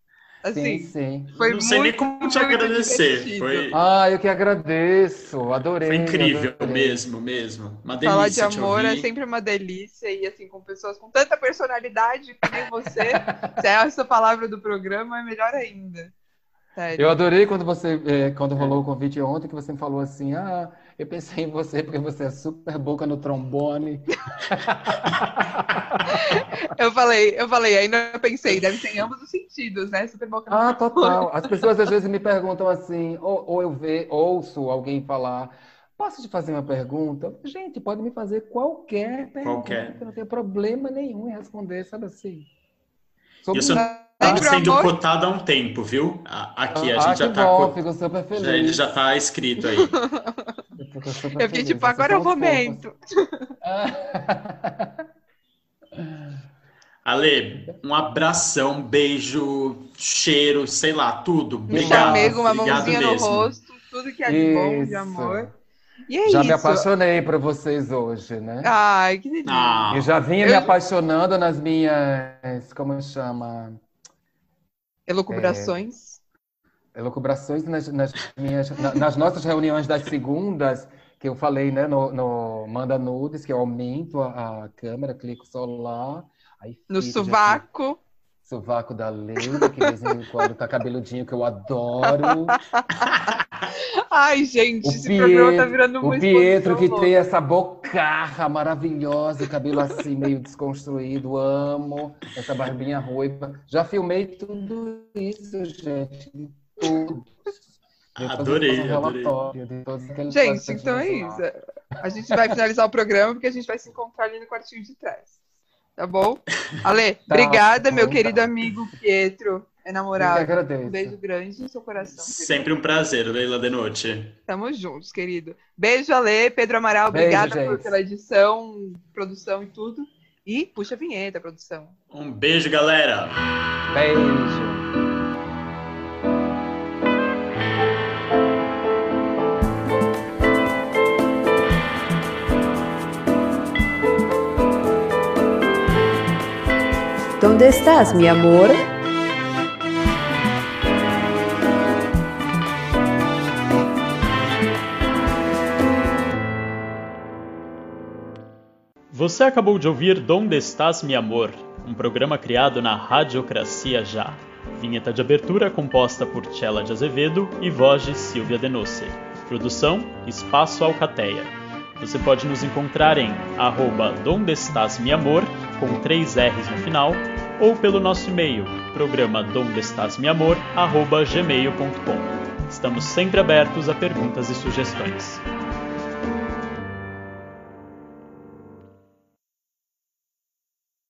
A: Assim, sim, sim. Foi
C: não sei nem como te agradecer. Foi...
D: Ah, eu que agradeço. Adorei.
C: Foi incrível adorei. mesmo, mesmo. Uma delícia.
A: Falar de amor é sempre uma delícia. E assim, com pessoas com tanta personalidade que nem você, se é essa palavra do programa, é melhor ainda.
D: Sério. Eu adorei quando você, é, quando rolou o convite ontem, que você me falou assim, ah, eu pensei em você porque você é super boca no trombone.
A: eu falei, eu falei, ainda pensei, deve ser em ambos os sentidos, né? Super boca no
D: ah, trombone. Ah, total. As pessoas às vezes me perguntam assim, ou, ou eu ve, ouço alguém falar, posso te fazer uma pergunta? Gente, pode me fazer qualquer pergunta, qualquer. eu não tenho problema nenhum em responder, sabe assim.
C: Sobre Isso está sendo amor. cotado há um tempo, viu? Aqui a ah, gente já está.
D: Bom, fico super feliz.
C: Já, ele já está escrito aí.
A: Eu, eu fiquei tipo, agora é o momento.
C: Ale, um abração, beijo, cheiro, sei lá, tudo.
A: Obrigado. Chamego, uma Obrigado mãozinha mesmo. no rosto, tudo que é de bom, de amor. E é
D: já
A: isso.
D: me apaixonei por vocês hoje, né?
A: Ai, que delícia. Ah,
D: eu já vinha eu... me apaixonando nas minhas, como chama?
A: Elucubrações.
D: É, elucubrações nas, nas, minhas, nas nossas reuniões das segundas, que eu falei, né, no, no Manda Nudes, que eu aumento a, a câmera, clico só lá.
A: Aí no sovaco.
D: Sovaco da Leila, que de vez em quando tá cabeludinho, que eu adoro.
A: Ai, gente, o esse Pietro, programa tá virando
D: muito O Pietro que tem essa bocarra maravilhosa, cabelo assim meio desconstruído, amo. Essa barbinha ruiva. Já filmei tudo isso, gente. Tudo.
C: Adorei, adorei.
A: Gente, então é isso. A gente vai finalizar o programa porque a gente vai se encontrar ali no quartinho de trás. Tá bom? Ale, tá, obrigada, meu querido amigo Pietro. É namorado. Eu agradeço. Um beijo grande no seu coração.
C: Querido. Sempre um prazer, Leila de Noite.
A: Tamo juntos, querido. Beijo, Ale, Pedro Amaral, beijo, obrigada por, pela edição, produção e tudo. E puxa a vinheta, produção.
C: Um beijo, galera.
D: Beijo.
B: ¿Dónde estás, mi amor?
C: Você acabou de ouvir Donde Estás, Mi Amor, um programa criado na Radiocracia Já. Vinheta de abertura composta por Chela de Azevedo e voz de Silvia Denosse. Produção Espaço Alcateia. Você pode nos encontrar em arroba Donde Estás, Mi Amor, com três R's no final, ou pelo nosso e-mail, programa gmail.com. Estamos sempre abertos a perguntas e sugestões.